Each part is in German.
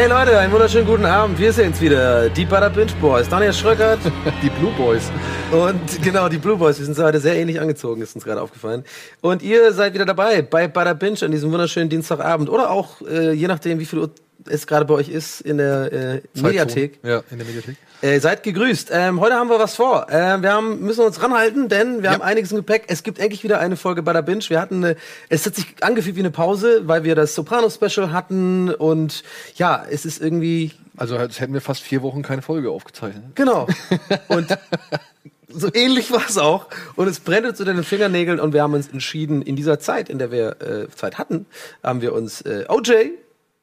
Hey Leute, einen wunderschönen guten Abend. Wir sind's wieder, die Butter Binge Boys. Daniel Schröckert. die Blue Boys. Und genau, die Blue Boys. Wir sind heute sehr ähnlich angezogen, ist uns gerade aufgefallen. Und ihr seid wieder dabei bei Butter Binge an diesem wunderschönen Dienstagabend. Oder auch, äh, je nachdem, wie viel Uhr es gerade bei euch ist, in der äh, Mediathek. Ja, in der Mediathek. Äh, seid gegrüßt. Ähm, heute haben wir was vor. Ähm, wir haben, müssen uns ranhalten, denn wir Ja. haben einiges im Gepäck. Es gibt endlich wieder eine Folge bei der Binge. Wir hatten eine, es hat sich angefühlt wie eine Pause, weil wir das Soprano-Special hatten und ja, es ist irgendwie Also als hätten wir fast vier Wochen keine Folge aufgezeichnet. Genau. Und so ähnlich war es auch. Und es brennt uns unter den Fingernägeln und wir haben uns entschieden, in dieser Zeit, in der wir äh, Zeit hatten, haben wir uns äh, OJ,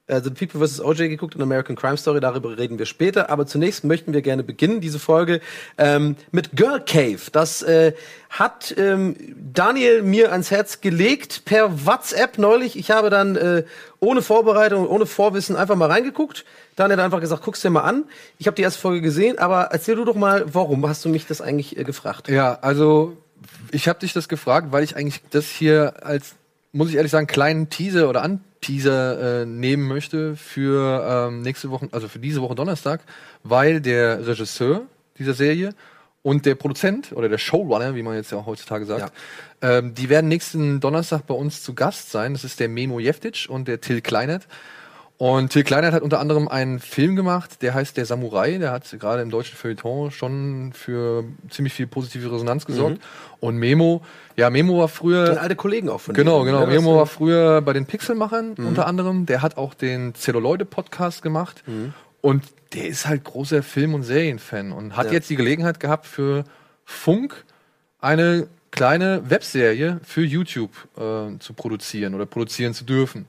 also People vs. OJ geguckt in American Crime Story, darüber reden wir später. Aber zunächst möchten wir gerne beginnen, diese Folge, ähm, mit Girl Cave. Das äh, hat ähm, Daniel mir ans Herz gelegt per WhatsApp neulich. Ich habe dann äh, ohne Vorbereitung, ohne Vorwissen einfach mal reingeguckt. Daniel hat einfach gesagt, guck's dir mal an. Ich habe die erste Folge gesehen, aber erzähl du doch mal, warum hast du mich das eigentlich äh, gefragt? Ja, also ich habe dich das gefragt, weil ich eigentlich das hier als, muss ich ehrlich sagen, kleinen Teaser oder Anteaser äh, nehmen möchte für ähm, nächste Woche, also für diese Woche Donnerstag, weil der Regisseur dieser Serie und der Produzent oder der Showrunner, wie man jetzt ja heutzutage sagt, ähm, die werden nächsten Donnerstag bei uns zu Gast sein. Das ist der Memo Jeftic und der Till Kleinert. Und Till Kleinert hat unter anderem einen Film gemacht, der heißt Der Samurai. Der hat gerade im deutschen Feuilleton schon für ziemlich viel positive Resonanz gesorgt. Und Memo, ja, Memo war früher. alte Kollegen auch von Genau, dir. genau. Ja, Memo war früher bei den Pixelmachern unter anderem. Der hat auch den Celluloide-Podcast gemacht. Und der ist halt großer Film- und Serienfan und hat Ja. jetzt die Gelegenheit gehabt, für Funk eine kleine Webserie für YouTube äh, zu produzieren oder produzieren zu dürfen.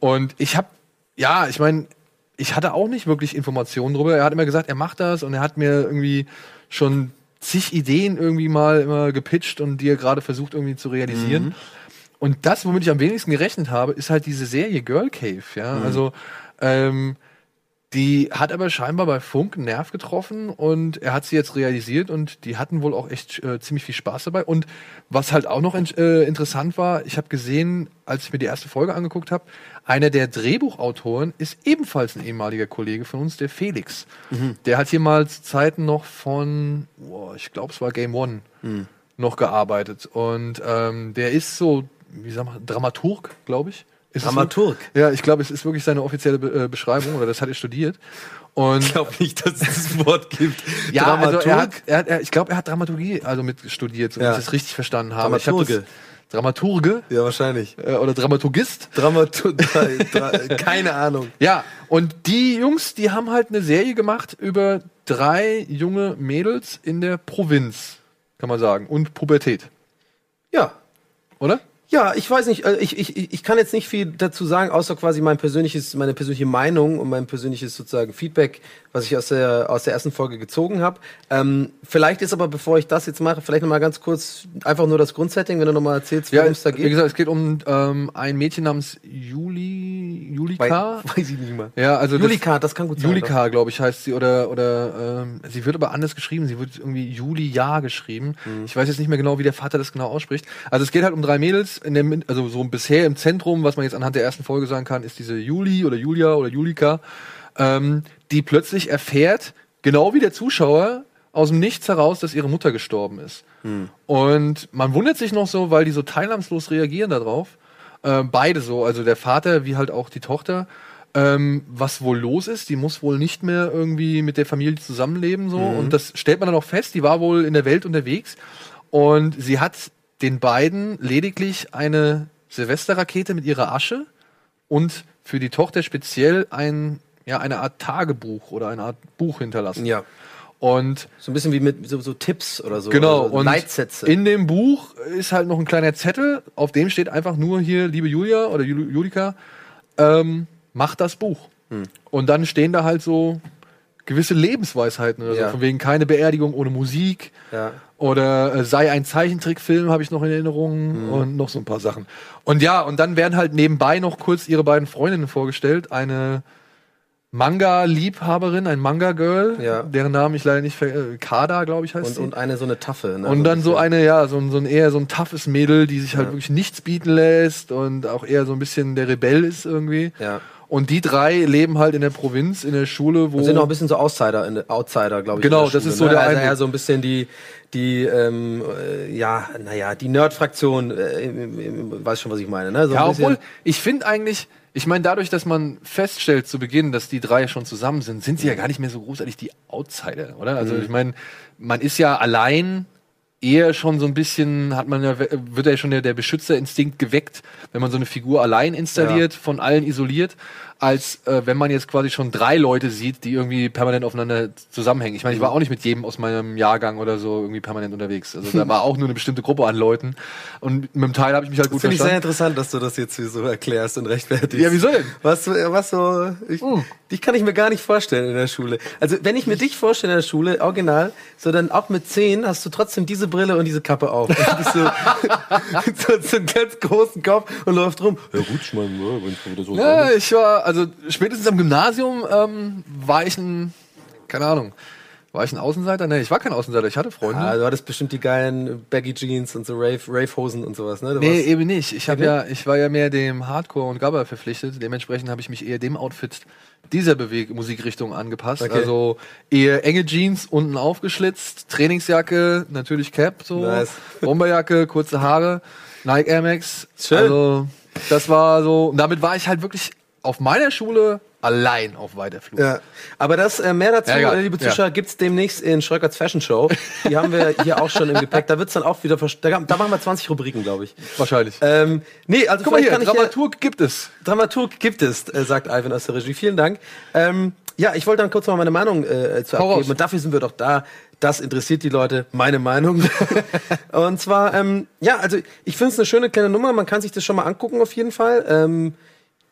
Und ich habe, ja, ich meine, ich hatte auch nicht wirklich Informationen darüber. Er hat immer gesagt, er macht das und er hat mir irgendwie schon zig Ideen irgendwie mal immer gepitcht und die er gerade versucht irgendwie zu realisieren. Und das, womit ich am wenigsten gerechnet habe, ist halt diese Serie Girl Cave, ja. Also ähm, die hat aber scheinbar bei Funk einen Nerv getroffen und er hat sie jetzt realisiert und die hatten wohl auch echt äh, ziemlich viel Spaß dabei. Und was halt auch noch in, äh, interessant war, ich habe gesehen, als ich mir die erste Folge angeguckt habe, einer der Drehbuchautoren ist ebenfalls ein ehemaliger Kollege von uns, der Felix. Der hat hier mal zu Zeiten noch von, boah, ich glaube, es war Game One, noch gearbeitet. Und ähm, der ist so, wie sagen wir, Dramaturg, glaube ich. Ist? Dramaturg. Ja, ich glaube, es ist wirklich seine offizielle Be äh, Beschreibung oder das hat er studiert. Und Ich glaube nicht, dass es das Wort gibt. ja, also er hat, Dramaturg? er hat, er, ich glaube, er hat Dramaturgie also mit studiert, so Ja. wenn ich das richtig verstanden habe. Ich hab Dramaturge. Das, Dramaturge Ja, wahrscheinlich. äh, oder Dramaturgist. Dramaturg. Dra keine Ahnung. Ja, und die Jungs, die haben halt eine Serie gemacht über drei junge Mädels in der Provinz, kann man sagen, und Pubertät, Ja. oder? Ja, ich weiß nicht, äh, ich, ich, ich kann jetzt nicht viel dazu sagen, außer quasi mein persönliches, meine persönliche Meinung und mein persönliches sozusagen Feedback, was ich aus der, aus der ersten Folge gezogen habe. Ähm, vielleicht ist aber, bevor ich das jetzt mache, vielleicht nochmal ganz kurz einfach nur das Grundsetting, wenn du nochmal erzählst, Ja, worum es da wie geht. gesagt, es geht um ähm, ein Mädchen namens Juli, Julika. Weiß, weiß ich nicht mal. Ja, also das- Julika, das kann gut sein. Julika, glaube ich, heißt sie oder oder ähm, sie wird aber anders geschrieben. Sie wird irgendwie Julia geschrieben. Mhm. Ich weiß jetzt nicht mehr genau, wie der Vater das genau ausspricht. Also es geht halt um drei Mädels. In der, also so bisher im Zentrum, was man jetzt anhand der ersten Folge sagen kann, ist diese Juli oder Julia oder Julika, ähm, die plötzlich erfährt, genau wie der Zuschauer aus dem Nichts heraus, dass ihre Mutter gestorben ist. Mhm. Und man wundert sich noch so, weil die so teilnahmslos reagieren darauf. Äh, beide so, also der Vater wie halt auch die Tochter. Ähm, was wohl los ist, die muss wohl nicht mehr irgendwie mit der Familie zusammenleben so und das stellt man dann auch fest, die war wohl in der Welt unterwegs und sie hat den beiden lediglich eine Silvesterrakete mit ihrer Asche und für die Tochter speziell ein ja eine Art Tagebuch oder eine Art Buch hinterlassen. Ja. Und So ein bisschen wie mit so, so Tipps oder so. Genau, oder so und Leitsätze. in dem Buch ist halt noch ein kleiner Zettel, auf dem steht einfach nur hier, liebe Julia oder Jul Julika, ähm, mach das Buch. Hm. Und dann stehen da halt so gewisse Lebensweisheiten oder Ja. so, von wegen keine Beerdigung ohne Musik Ja. oder äh, sei ein Zeichentrickfilm, habe ich noch in Erinnerung Hm. und noch so ein paar Sachen. Und ja, und dann werden halt nebenbei noch kurz ihre beiden Freundinnen vorgestellt, eine Manga-Liebhaberin, ein Manga-Girl, Ja. deren Namen ich leider nicht ver... Äh, Kada, glaube ich, heißt Und, sie. und eine so eine Taffe. Ne? Und dann so eine, ja, so ein, so ein eher so ein toughes Mädel, die sich halt wirklich nichts bieten lässt und auch eher so ein bisschen der Rebell ist irgendwie. Ja. Und die drei leben halt in der Provinz, in der Schule, wo. sind noch ein bisschen so Outsider, Outsider glaube ich. Genau, das Schule, ist so ne? der also eher so ein bisschen die, die, ähm, äh, ja, naja, die Nerd-Fraktion, äh, weiß schon, was ich meine, ne? So ja, obwohl, ich finde eigentlich, ich meine, dadurch, dass man feststellt zu Beginn, dass die drei schon zusammen sind, sind sie ja gar nicht mehr so großartig die Outsider, oder? Also Mhm. ich meine, man ist ja allein eher schon so ein bisschen, hat man ja, wird ja schon der, der Beschützerinstinkt geweckt, wenn man so eine Figur allein installiert, von allen isoliert, als äh, wenn man jetzt quasi schon drei Leute sieht, die irgendwie permanent aufeinander zusammenhängen. Ich meine, ich war auch nicht mit jedem aus meinem Jahrgang oder so irgendwie permanent unterwegs. Also da war auch nur eine bestimmte Gruppe an Leuten. Und mit dem Teil habe ich mich halt gut Finde ich sehr verstanden. interessant, dass du das jetzt hier so erklärst und rechtfertigst. Ja, wieso denn? Was, was so, ich, dich kann ich mir gar nicht vorstellen in der Schule. Also, wenn ich mir dich vorstelle in der Schule, original, so dann auch mit zehn hast du trotzdem diese Brille und diese Kappe auf. Und so, so, so einen ganz großen Kopf und läuft rum. Ja, gut, ich meine, wenn ich wieder so Ja, ich war, also spätestens am Gymnasium ähm, war ich ein, keine Ahnung, war ich ein Außenseiter? Nee, ich war kein Außenseiter, ich hatte Freunde. Ah, du hattest bestimmt die geilen Baggy Jeans und so Rave, Rave-Hosen und sowas, ne? Du Nee, eben nicht. Ich habe ja, ich war ja mehr dem Hardcore und Gabber verpflichtet. Dementsprechend habe ich mich eher dem Outfit dieser Beweg Musikrichtung angepasst. Okay. Also eher enge Jeans, unten aufgeschlitzt, Trainingsjacke, natürlich Cap, so, Nice. Bomberjacke, kurze Haare, Nike Air Max. Schön. Also das war so. Und damit war ich halt wirklich auf meiner Schule allein auf weiter Flur. Ja, aber das äh, mehr dazu, Ja, äh, liebe Zuschauer, gibt's demnächst in Schröckers Fashion Show. Die haben wir hier auch schon im Gepäck. Da wird's dann auch wieder, da, da machen wir 20 Rubriken, glaube ich. Wahrscheinlich. Ähm, nee, also Guck mal hier, kann ich ja, Dramaturg gibt es. Dramaturg gibt es, äh, sagt Ivan aus der Regie. Vielen Dank. Ähm, ja, ich wollte dann kurz mal meine Meinung äh, zu Hau abgeben. Und dafür sind wir doch da. Das interessiert die Leute, meine Meinung. und zwar, ähm, ja, also ich finde es eine schöne kleine Nummer. Man kann sich das schon mal angucken auf jeden Fall. Ähm,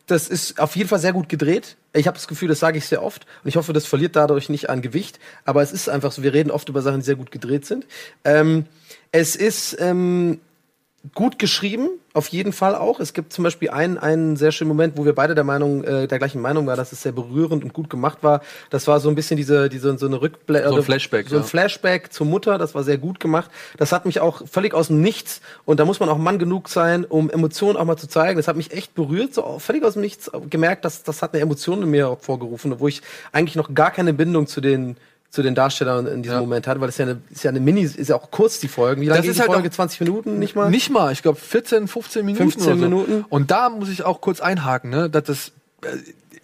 das ist auf jeden Fall sehr gut gedreht. Ich habe das Gefühl, das sage ich sehr oft und ich hoffe, das verliert dadurch nicht an Gewicht. Aber es ist einfach so, wir reden oft über Sachen, die sehr gut gedreht sind. Ähm, es ist ähm, gut geschrieben, auf jeden Fall auch. Es gibt zum Beispiel einen, einen sehr schönen Moment, wo wir beide der Meinung, äh, der gleichen Meinung waren, dass es sehr berührend und gut gemacht war. Das war so ein bisschen diese, diese so eine Rückblick, So ein Flashback, so ein ja. Flashback zur Mutter. Das war sehr gut gemacht. Das hat mich auch völlig aus dem Nichts und da muss man auch Mann genug sein, um Emotionen auch mal zu zeigen. Das hat mich echt berührt, so völlig aus dem Nichts gemerkt, dass das hat eine Emotion in mir vorgerufen, obwohl ich eigentlich noch gar keine Bindung zu den zu den Darstellern in diesem Ja. Moment hatte, weil es ja eine, ist ja eine Mini, ist ja auch kurz die Folgen. Wie lange Das ist die halt Folge? auch- 20 Minuten, nicht mal? Nicht mal, ich glaube 14, 15 Minuten. 15 oder so. Minuten. Und da muss ich auch kurz einhaken, ne, dass das äh,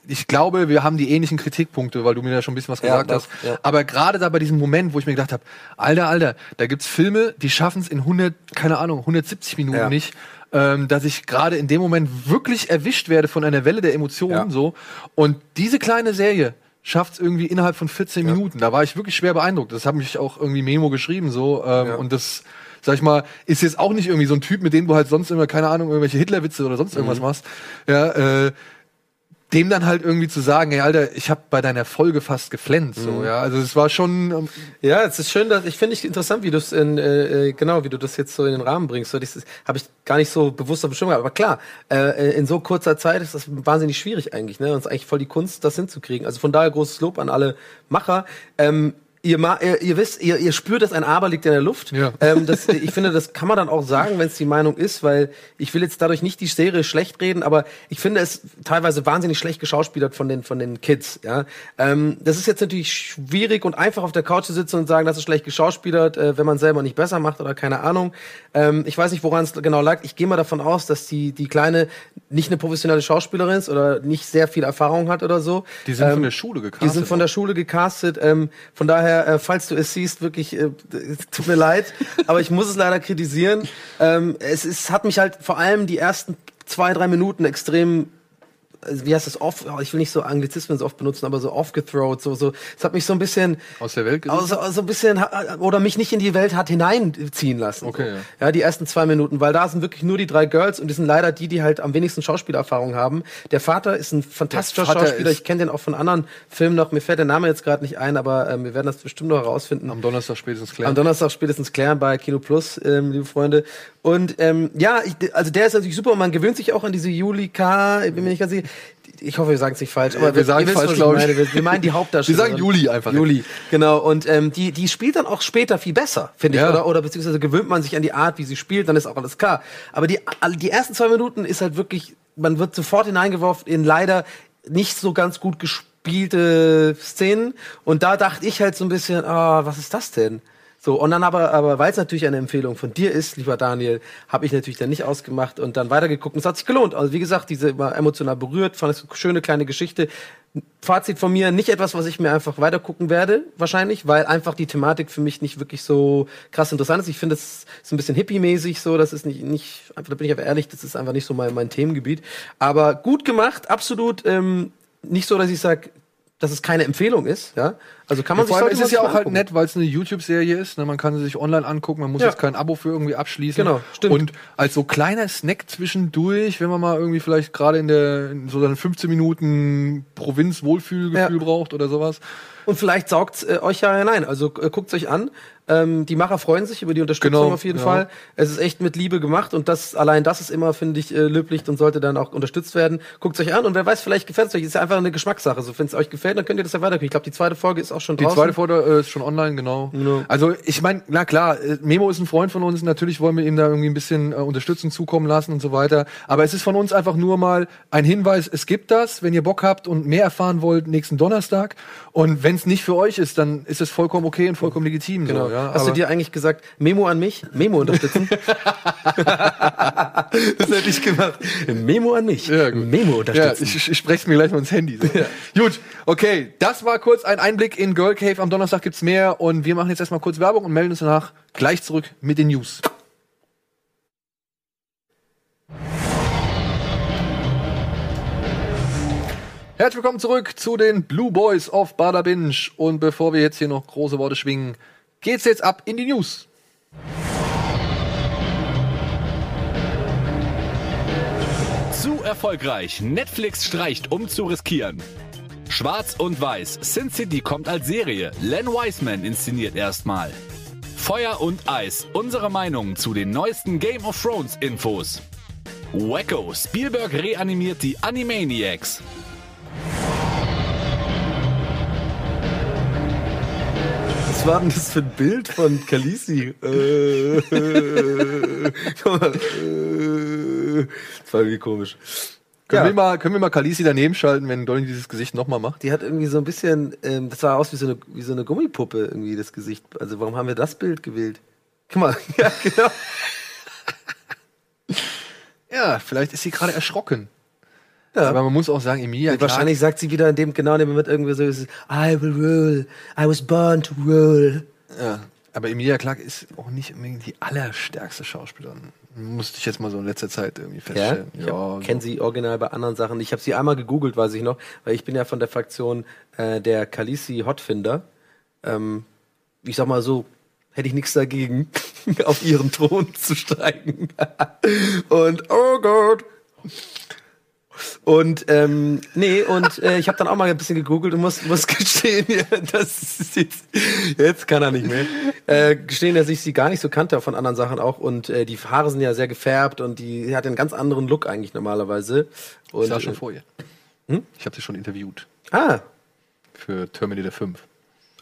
ich glaube, wir haben die ähnlichen Kritikpunkte, weil du mir da schon ein bisschen was Ja, gesagt das- hast. ja. Aber gerade da bei diesem Moment, wo ich mir gedacht habe, Alter, Alter, da gibt's Filme, die schaffen es in 100, keine Ahnung, 170 Minuten Ja. nicht, ähm, dass ich gerade in dem Moment wirklich erwischt werde von einer Welle der Emotionen Ja. so. Und diese kleine Serie schafft es irgendwie innerhalb von 14 Minuten. Da war ich wirklich schwer beeindruckt. Das hat mich auch irgendwie Memo geschrieben so. Ähm, Ja. Und das sag ich mal, ist jetzt auch nicht irgendwie so ein Typ, mit dem du halt sonst immer, keine Ahnung, irgendwelche Hitlerwitze oder sonst irgendwas Mhm. machst. Ja, äh, dem dann halt irgendwie zu sagen, ey, Alter, ich habe bei deiner Folge fast geflennt, Mhm. so, ja. Also es war schon, ähm, Ja, es ist schön, dass ich finde ich interessant, wie du es in äh, äh, genau, wie du das jetzt so in den Rahmen bringst. So, das habe ich gar nicht so bewusst auf dem Schirm gehabt. Aber klar, äh, in so kurzer Zeit ist das wahnsinnig schwierig eigentlich. Ne, und es ist eigentlich voll die Kunst, das hinzukriegen. Also von daher großes Lob an alle Macher. Ähm, Ihr, ihr, ihr wisst, ihr, ihr spürt, dass ein Aber liegt in der Luft. Ja. Ähm, das, ich finde, das kann man dann auch sagen, wenn es die Meinung ist, weil ich will jetzt dadurch nicht die Serie schlecht reden, aber ich finde es teilweise wahnsinnig schlecht geschauspielert von den von den Kids. Ja, ähm, das ist jetzt natürlich schwierig und einfach auf der Couch zu sitzen und sagen, das ist schlecht geschauspielert, äh, wenn man selber nicht besser macht oder keine Ahnung. Ähm, ich weiß nicht, woran es genau lag. Ich gehe mal davon aus, dass die die kleine nicht eine professionelle Schauspielerin ist oder nicht sehr viel Erfahrung hat oder so. die sind Ähm, von der Schule gecastet. die sind von der Schule gecastet. Ähm, von daher, äh, falls du es siehst, wirklich, äh, es tut mir leid, aber ich muss es leider kritisieren. Ähm, es ist, hat mich halt vor allem die ersten zwei, drei Minuten extrem wie heißt das off? oh, Ich will nicht so Anglizismen so oft benutzen, aber so off-gethrowt, so so. Es hat mich so ein bisschen aus der Welt gerissen. also, so ein bisschen ha- oder mich nicht in die Welt hat hineinziehen lassen. Okay, so. ja. ja. die ersten zwei Minuten, weil da sind wirklich nur die drei Girls und die sind leider die, die halt am wenigsten Schauspielerfahrung haben. Der Vater ist ein fantastischer Schauspieler. Ich kenne den auch von anderen Filmen noch. Mir fällt der Name jetzt gerade nicht ein, aber ähm, wir werden das bestimmt noch herausfinden. Am Donnerstag spätestens klären. Am Donnerstag spätestens klären bei Kino Plus, ähm, liebe Freunde. Und ähm, ja, ich, also der ist natürlich super und man gewöhnt sich auch an diese Julika, ich bin mir nicht ganz sicher. Ich hoffe, wir sagen es nicht falsch, aber Äh, wir sagen falsch, was glaub ich. meine. Wir, wir meinen die Hauptdarstellerin. Wir sagen Juli einfach. Juli, genau. Und ähm, die, die spielt dann auch später viel besser, finde ich. Ja. Oder, oder beziehungsweise gewöhnt man sich an die Art, wie sie spielt, dann ist auch alles klar. Aber die, die ersten zwei Minuten ist halt wirklich, man wird sofort hineingeworfen in leider nicht so ganz gut gespielte Szenen. Und da dachte ich halt so ein bisschen, ah, was ist das denn? So, und dann aber, aber weil es natürlich eine Empfehlung von dir ist, lieber Daniel, habe ich natürlich dann nicht ausgemacht und dann weitergeguckt. Und es hat sich gelohnt. Also wie gesagt, diese war emotional berührt, fand es eine schöne kleine Geschichte. Fazit von mir, nicht etwas, was ich mir einfach weitergucken werde, wahrscheinlich, weil einfach die Thematik für mich nicht wirklich so krass interessant ist. Ich finde, es ist ein bisschen hippie-mäßig so, das ist nicht, nicht, einfach, da bin ich aber ehrlich, das ist einfach nicht so mein, mein Themengebiet. Aber gut gemacht, absolut, ähm, nicht so, dass ich sage, dass es keine Empfehlung ist, ja. Also kann man Ja, vor allem sollte ist es ja sich auch halt nett, weil es eine YouTube-Serie ist. Ne? Man kann sie sich online angucken, man muss Ja. jetzt kein Abo für irgendwie abschließen. Genau, stimmt. Und als so kleiner Snack zwischendurch, wenn man mal irgendwie vielleicht gerade in der in so dann 15 Minuten Provinz-Wohlfühlgefühl Ja. braucht oder sowas. Und vielleicht saugt äh, euch ja hinein. Also äh, guckt euch an. Ähm, die Macher freuen sich über die Unterstützung Genau, auf jeden ja. Fall. Es ist echt mit Liebe gemacht und das allein das ist immer, finde ich, äh, löblich und sollte dann auch unterstützt werden. Guckt euch an und wer weiß, vielleicht gefällt es euch. Ist ja einfach eine Geschmackssache. So, wenn es euch gefällt, dann könnt ihr das ja weitergucken. Ich glaube, die zweite Folge ist auch schon Die draußen. zweite Folge äh, ist schon online, genau. Genau. Also ich meine, na klar, äh, Memo ist ein Freund von uns, natürlich wollen wir ihm da irgendwie ein bisschen äh, Unterstützung zukommen lassen und so weiter. Aber es ist von uns einfach nur mal ein Hinweis, es gibt das, wenn ihr Bock habt und mehr erfahren wollt, nächsten Donnerstag. Und wenn es nicht für euch ist, dann ist es vollkommen okay und vollkommen legitim. Genau. So, ja? Hast du dir eigentlich gesagt, Memo an mich? Memo unterstützen? das hätte ich gemacht. Memo an mich. Ja. Memo Ja, unterstützen. ich, ich spreche mir gleich mal ins Handy. So. Gut, okay, das war kurz ein Einblick in Girl Cave. Am Donnerstag gibt's mehr und wir machen jetzt erstmal kurz Werbung und melden uns danach gleich zurück mit den News. Herzlich willkommen zurück zu den Blue Boys of Bada Binge. Und bevor wir jetzt hier noch große Worte schwingen, geht's jetzt ab in die News. Zu erfolgreich. Netflix streicht, um zu riskieren. Schwarz und Weiß. Sin City kommt als Serie. Len Wiseman inszeniert erstmal. Feuer und Eis. Unsere Meinung zu den neuesten Game of Thrones Infos. Wacko. Spielberg reanimiert die Animaniacs. Was war denn das für ein Bild von Kalisi? Äh, äh, mal, äh, das war irgendwie komisch. Können, Ja. wir, mal, können wir mal Kalisi daneben schalten, wenn Dolly dieses Gesicht nochmal macht? Die hat irgendwie so ein bisschen, ähm, das sah aus wie so, eine, wie so eine Gummipuppe irgendwie, das Gesicht. Also warum haben wir das Bild gewählt? Guck mal, ja, genau. Ja, vielleicht ist sie gerade erschrocken. Ja. Aber man muss auch sagen, Emilia Clarke- Wahrscheinlich sagt sie wieder in dem, genau in dem Moment irgendwie so, I will rule, I was born to rule. Ja, aber Emilia Clarke ist auch nicht unbedingt die allerstärkste Schauspielerin. Musste ich jetzt mal so in letzter Zeit irgendwie Ja, feststellen. ich ja, kenne sie original bei anderen Sachen. Ich habe sie einmal gegoogelt, weiß ich noch, weil ich bin ja von der Fraktion äh, der Kalisi Hotfinder. Ähm, ich sag mal so, hätte ich nichts dagegen, auf ihren Thron zu steigen. Und oh Gott. Und ähm, nee, und äh, ich habe dann auch mal ein bisschen gegoogelt und muss, muss gestehen, ja, das ist jetzt, jetzt kann er nicht mehr. Äh, gestehen, dass ich sie gar nicht so kannte von anderen Sachen auch. Und äh, die Haare sind ja sehr gefärbt und die, hat einen ganz anderen Look eigentlich normalerweise. Und, Ich war schon äh, vor ihr. Ich habe sie schon interviewt Ah, für Terminator 5.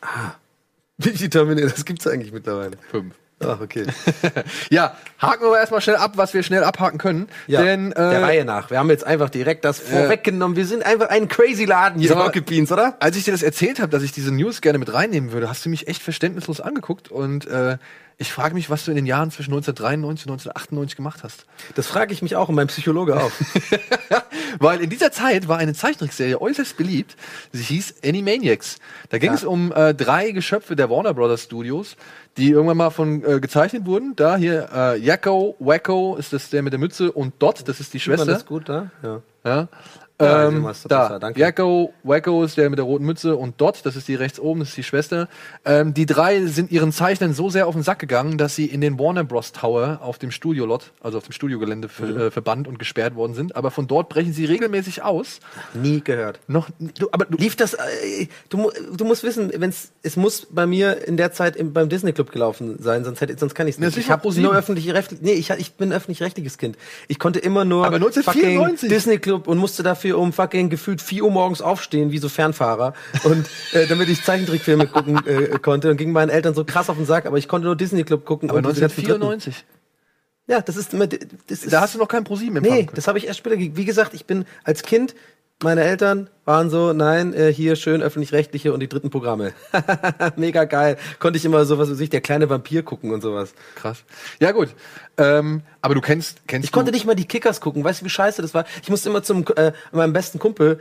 wie viele Terminator, das gibt's eigentlich mittlerweile. 5. Ach, okay. Ja, haken wir aber erstmal schnell ab, was wir schnell abhaken können. Ja, Denn der äh, Reihe nach. Wir haben jetzt einfach direkt das vorweggenommen. Wir sind einfach ein crazy Laden hier mal- Rocket Beans, oder? als ich dir das erzählt habe, dass ich diese News gerne mit reinnehmen würde, hast du mich echt verständnislos angeguckt. Und äh, ich frage mich, was du in den Jahren zwischen 1993 und 1998 gemacht hast. Das frage ich mich auch und mein Psychologe auch. Weil in dieser Zeit war eine Zeichentrickserie äußerst beliebt. Sie hieß Animaniacs. Da ging Ja. es um äh, drei Geschöpfe der Warner Brothers Studios, die irgendwann mal von äh, gezeichnet wurden. Da hier äh, Yakko, Wacko ist das der mit der Mütze und Dot, das ist die Schwester. das gut da? Ja. Ja. Ja, Ähm, wir's, da, danke. Yakko, Wacko ist der mit der roten Mütze und Dot, das ist die rechts oben, das ist die Schwester. Ähm, die drei sind ihren Zeichnern so sehr auf den Sack gegangen, dass sie in den Warner Bros. Tower auf dem Studiolot, also auf dem Studiogelände Mhm. äh, verbannt und gesperrt worden sind. Aber von dort brechen sie regelmäßig aus. Nie gehört. Noch, du, aber du, Lief das, äh, du, du musst wissen, wenn's, es muss bei mir in der Zeit im, beim Disney Club gelaufen sein, sonst, hätte, sonst kann ich es Ja, nicht. Ich habe ProSieben. nur öffentlich rechtlich, nee, ich, ich bin öffentlich-rechtliches Kind. Ich konnte immer nur Aber 1994. fucking Disney Club und musste dafür um fucking gefühlt 4 Uhr morgens aufstehen, wie so Fernfahrer. Und äh, damit ich Zeichentrickfilme gucken äh, konnte und ging meinen Eltern so krass auf den Sack, aber ich konnte nur Disney Club gucken. aber und diese ganzen Dritten. 1994. Ja, das ist das ist, Da hast du noch kein ProSieben Nee, empfangen können. das habe ich erst später. Wie gesagt, ich bin als Kind meine Eltern waren so, nein, äh, hier schön öffentlich-rechtliche und die dritten Programme. Mega geil. Konnte ich immer sowas wie sich der kleine Vampir gucken und sowas. Krass. Ja, gut. Ähm, aber du kennst, kennst Ich konnte nicht mal die Kickers gucken. Weißt du, wie scheiße das war? Ich musste immer zum äh, meinem besten Kumpel,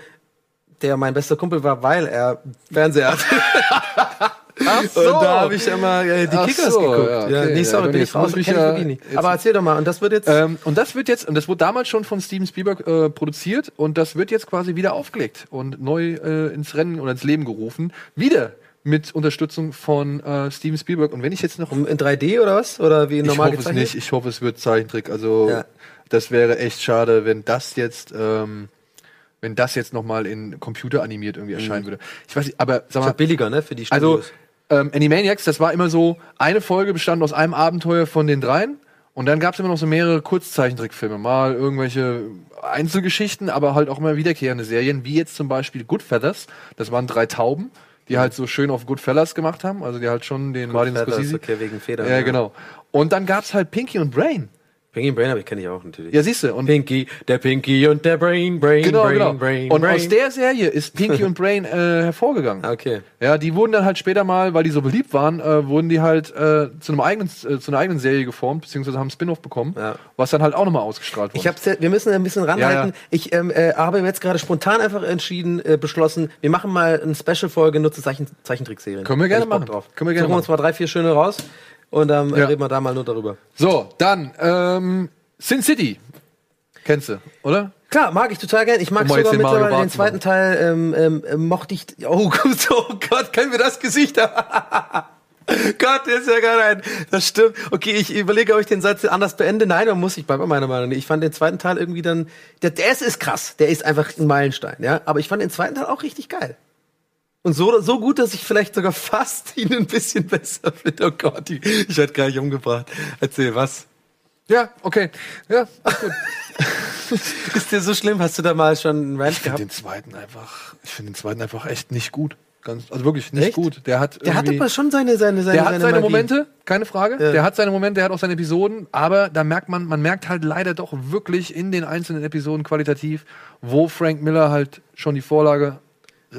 der mein bester Kumpel war, weil er Fernseher hat. Ach Und da habe ich immer äh, die Ach Kickers so, geguckt. ja, Ja, okay. nee, Ja, sorry, dann bin ich raus. ich ich ja- nicht. Aber erzähl doch mal. Und das wird jetzt. Ähm, und das wird jetzt, und das wurde damals schon von Steven Spielberg äh, produziert und das wird jetzt quasi wieder aufgelegt und neu äh, ins Rennen oder ins Leben gerufen. Wieder mit Unterstützung von äh, Steven Spielberg. Und wenn ich jetzt noch. in 3D oder was? Oder wie Ich normal hoffe es gezeichnet? nicht, ich hoffe es wird Zeichentrick. Also Ja. das wäre echt schade, wenn das jetzt. Ähm, wenn das jetzt nochmal in Computer animiert irgendwie erscheinen würde. Ich weiß nicht, aber sag Ist mal, ja billiger, ne? Für die also, Studios. Ähm, Animaniacs, das war immer so, eine Folge bestand aus einem Abenteuer von den dreien. Und dann gab es immer noch so mehrere Kurzzeichentrickfilme. Mal irgendwelche Einzelgeschichten, aber halt auch immer wiederkehrende Serien, wie jetzt zum Beispiel Goodfellas. Das waren drei Tauben, die halt so schön auf Goodfellas gemacht haben. Also die halt schon den Martin Scorsese. okay, wegen Federn. Ja, genau. Und dann gab's halt Pinky und Brain. Pinky und Brain habe ich kenne ich auch natürlich. Ja, siehst du. Und Pinky, der Pinky und der Brain, Brain, genau, Brain, genau. Brain, und Brain. aus der Serie ist Pinky und Brain äh, hervorgegangen. Okay. Ja, die wurden dann halt später mal, weil die so beliebt waren, äh, wurden die halt äh, zu einem eigenen, äh, zu einer eigenen Serie geformt, beziehungsweise haben einen Spin-off bekommen, Ja. was dann halt auch nochmal ausgestrahlt wurde. Ich hab's, ja- wir müssen ein bisschen ranhalten. Ja, ja. Ich ähm, äh, habe jetzt gerade spontan einfach entschieden, äh, beschlossen, wir machen mal eine Special-Folge nur zu Zeichen Zeichentrickserien. Können wir gerne machen. Können wir gerne Suchen wir uns mal drei, vier schöne raus und dann Ja. reden wir da mal nur darüber. so, dann ähm, Sin City. Kennst du, oder? Klar, mag ich total gern. Ich mag Um sogar den mittlerweile den zweiten Teil, ähm, ähm, ähm, mochte ich. Oh, oh Gott, können wir das Gesicht haben? Gott, der ist ja gar ein. Das stimmt. Okay, ich überlege, ob ich den Satz anders beende. Nein, man muss, ich bei meiner Meinung. Ich fand den zweiten Teil irgendwie dann. Der, der ist krass. Der ist einfach ein Meilenstein, ja. Aber ich fand den zweiten Teil auch richtig geil. Und so, so gut, dass ich vielleicht sogar fast ihn ein bisschen besser finde. Oh Gott, ich, ich hatte gar nicht umgebracht. Erzähl was. Ja, okay. Ja, ist dir so schlimm? Hast du da mal schon einen Rant Ich finde gehabt? den zweiten einfach, ich finde den zweiten einfach echt nicht gut. Ganz, also wirklich nicht Echt? gut. Der hat Der hat irgendwie- aber schon seine, seine, seine, Der hat seine Magie. Momente, keine Frage. Ja. Der hat seine Momente, der hat auch seine Episoden, aber da merkt man, man merkt halt leider doch wirklich in den einzelnen Episoden qualitativ, wo Frank Miller halt schon die Vorlage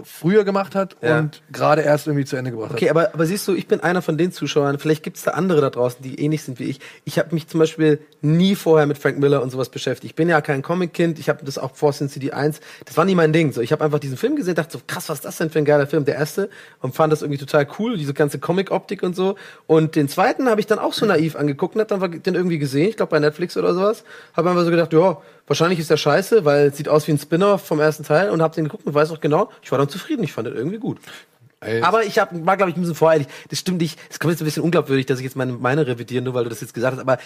früher gemacht hat Ja. und gerade erst irgendwie zu Ende gebracht Okay, hat. aber, aber siehst du, ich bin einer von den Zuschauern, vielleicht gibt es da andere da draußen, die ähnlich sind wie ich. Ich habe mich zum Beispiel nie vorher mit Frank Miller und sowas beschäftigt. Ich bin ja kein Comic-Kind, ich habe das auch vor Sin City 1, das war nie mein Ding. So, ich habe einfach diesen Film gesehen, dachte so, krass, was ist das denn für ein geiler Film, der erste, und fand das irgendwie total cool, diese ganze Comic-Optik und so. Und den zweiten habe ich dann auch so naiv angeguckt und hab dann den irgendwie gesehen, ich glaube bei Netflix oder sowas, habe einfach so gedacht, ja, wahrscheinlich ist der scheiße, weil es sieht aus wie ein Spin-off vom ersten Teil und habe den geguckt und weiß auch genau, ich war dann zufrieden, ich fand den irgendwie gut. Ey, Aber ich hab, war, glaube ich, ein bisschen voreilig. Das stimmt nicht. Es kommt jetzt ein bisschen unglaubwürdig, dass ich jetzt meine, meine revidiere, nur weil du das jetzt gesagt hast. Aber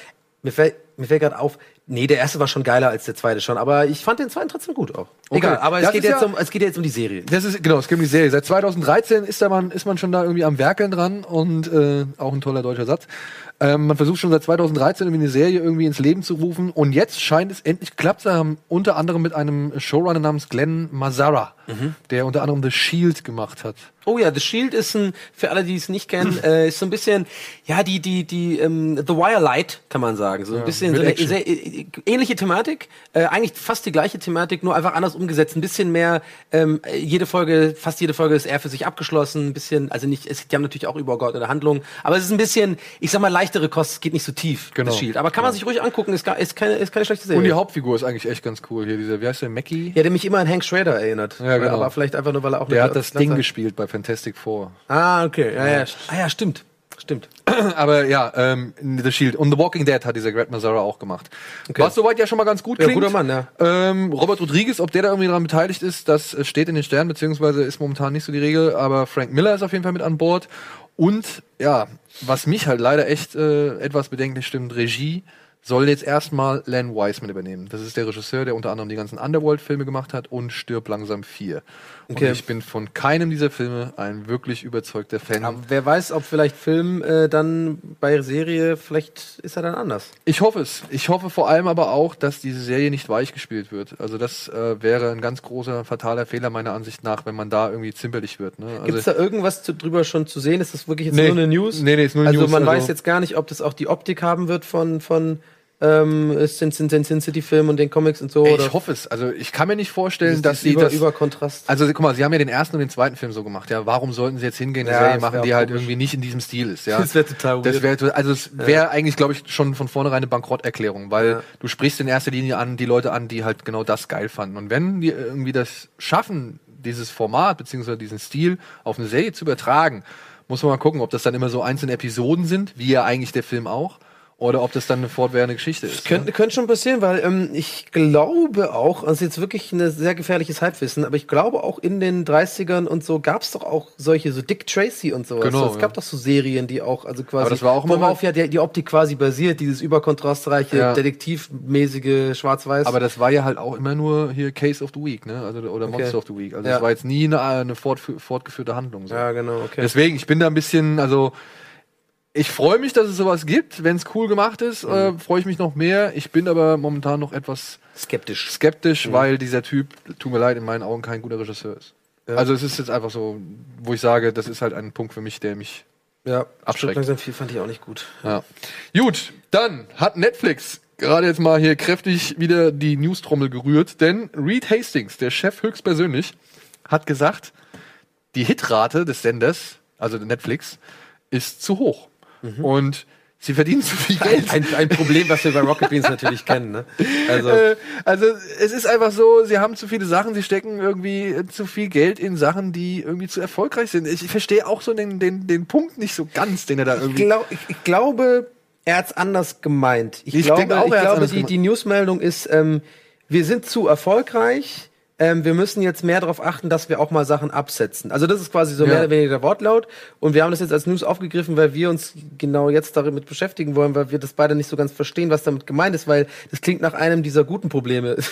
mir fällt, mir fällt gerade auf, nee, der erste war schon geiler als der zweite schon. Aber ich fand den zweiten trotzdem gut auch. Okay. Egal, aber es geht, jetzt ja- um, es geht jetzt um die Serie. Das ist, genau, es geht um die Serie. Seit 2013 ist, da man, ist man schon da irgendwie am Werkeln dran und äh, auch ein toller deutscher Satz. Ähm, man versucht schon seit 2013 irgendwie eine Serie irgendwie ins Leben zu rufen und jetzt scheint es endlich geklappt zu haben, unter anderem mit einem Showrunner namens Glenn Mazzara, der unter anderem The Shield gemacht hat. Oh ja, The Shield ist ein, für alle, die es nicht kennen, äh, ist so ein bisschen, ja, die, die, die, ähm, The Wire Light, kann man sagen. So ein bisschen mit so eine sehr, äh, ähnliche Thematik, äh, eigentlich fast die gleiche Thematik, nur einfach anders umgesetzt. Ein bisschen mehr, ähm, jede Folge, fast jede Folge ist eher für sich abgeschlossen, ein bisschen, also nicht, es, die haben natürlich auch übergeordnete Handlungen, aber es ist ein bisschen, ich sag mal, leichtere Kost, es geht nicht so tief, Genau. The Shield. Aber kann man sich ruhig angucken, ist, gar, ist, keine, ist keine schlechte Serie. Und die Hauptfigur ist eigentlich echt ganz cool hier, dieser, wie heißt der, Mackie? ja, der mich immer an Hank Schrader erinnert. Ja, genau. Aber vielleicht einfach nur, weil er auch Der hat das Ding gespielt bei Fantastic Four. Ah, okay, ja, ja, ah, ja, stimmt, stimmt. Aber ja, ähm, The Shield. Und The Walking Dead hat dieser Greg Mazzara auch gemacht. Was soweit ja schon mal ganz gut Ja, klingt. guter Mann, ja. Ähm, Robert Rodriguez, ob der da irgendwie daran beteiligt ist, das steht in den Sternen, beziehungsweise ist momentan nicht so die Regel. Aber Frank Miller ist auf jeden Fall mit an Bord. Und ja, was mich halt leider echt äh, etwas bedenklich stimmt, Regie soll jetzt erstmal Len Wiseman übernehmen. Das ist der Regisseur, der unter anderem die ganzen Underworld-Filme gemacht hat und Stirb langsam 4. Okay. Und ich bin von keinem dieser Filme ein wirklich überzeugter Fan. Aber wer weiß, ob vielleicht Film äh, dann bei Serie, vielleicht ist er dann anders. Ich hoffe es. Ich hoffe vor allem aber auch, dass diese Serie nicht weich gespielt wird. Also das äh, wäre ein ganz großer, fataler Fehler meiner Ansicht nach, wenn man da irgendwie zimperlich wird. Ne? Also, Gibt es da irgendwas zu, drüber schon zu sehen? Ist das wirklich jetzt Nee. nur eine News? Nee, nee, ist nur also News, man also- weiß jetzt gar nicht, ob das auch die Optik haben wird von, von ähm, Sin, Sin, Sin, Sin City Film und den Comics und so. Ey, ich hoffe es. Also ich kann mir nicht vorstellen, dass sie über, das. Überkontrast. Also guck mal, sie haben ja den ersten und den zweiten Film so gemacht. Ja, warum sollten sie jetzt hingehen, eine Ja, Serie das machen, die halt komisch. irgendwie nicht in diesem Stil ist? Ja, Das wär total Das weird. wäre also es wäre eigentlich, glaube ich, schon von vornherein eine Bankrotterklärung, weil Ja. du sprichst in erster Linie an die Leute an, die halt genau das geil fanden. Und wenn die irgendwie das schaffen, dieses Format beziehungsweise diesen Stil auf eine Serie zu übertragen, muss man mal gucken, ob das dann immer so einzelne Episoden sind, wie ja eigentlich der Film auch, oder ob das dann eine fortwährende Geschichte ist. Könnte, könnte schon passieren, weil ähm, ich glaube auch, also jetzt wirklich ein sehr gefährliches Halbwissen, aber ich glaube auch in den 30ern und so gab es doch auch solche, so Dick Tracy und sowas. Genau, es gab ja. doch so Serien, die auch, also quasi, Aber das war auch immer- worauf ja die, die Optik quasi basiert, dieses überkontrastreiche, Ja. detektivmäßige Schwarz-Weiß. Aber das war ja halt auch immer nur hier Case of the Week, ne? Also oder Monster of the Week. Also Ja. das war jetzt nie eine, eine fortgeführte Handlung. So. ja, genau, okay. Deswegen, ich bin da ein bisschen, also ich freue mich, dass es sowas gibt. Wenn es cool gemacht ist, äh, freue ich mich noch mehr. Ich bin aber momentan noch etwas Skeptisch. skeptisch, weil dieser Typ, tut mir leid, in meinen Augen kein guter Regisseur ist. Also es ist jetzt einfach so, wo ich sage, das ist halt ein Punkt für mich, der mich Ja, Abschreckt. Langsam viel fand ich auch nicht gut. Ja. Gut, dann hat Netflix gerade jetzt mal hier kräftig wieder die Newstrommel gerührt, denn Reed Hastings, der Chef höchstpersönlich, hat gesagt, die Hitrate des Senders, also Netflix, ist zu hoch. Und sie verdienen zu viel Geld. Ein, ein Problem, was wir bei Rocket Beans natürlich kennen, ne? Also, Äh, also es ist einfach so, sie haben zu viele Sachen, sie stecken irgendwie äh, zu viel Geld in Sachen, die irgendwie zu erfolgreich sind. Ich, ich verstehe auch so den, den, den Punkt nicht so ganz, den er da ich, irgendwie. glaub, ich, ich glaube, er hat's anders gemeint. Ich, Ich glaube, denke auch, ich er hat's glaube anders die, gemeint. die Newsmeldung ist, ähm, wir sind zu erfolgreich. Ähm, wir müssen jetzt mehr darauf achten, dass wir auch mal Sachen absetzen. Also das ist quasi so Ja. mehr oder weniger der Wortlaut. Und wir haben das jetzt als News aufgegriffen, weil wir uns genau jetzt damit beschäftigen wollen, weil wir das beide nicht so ganz verstehen, was damit gemeint ist, weil das klingt nach einem dieser guten Probleme.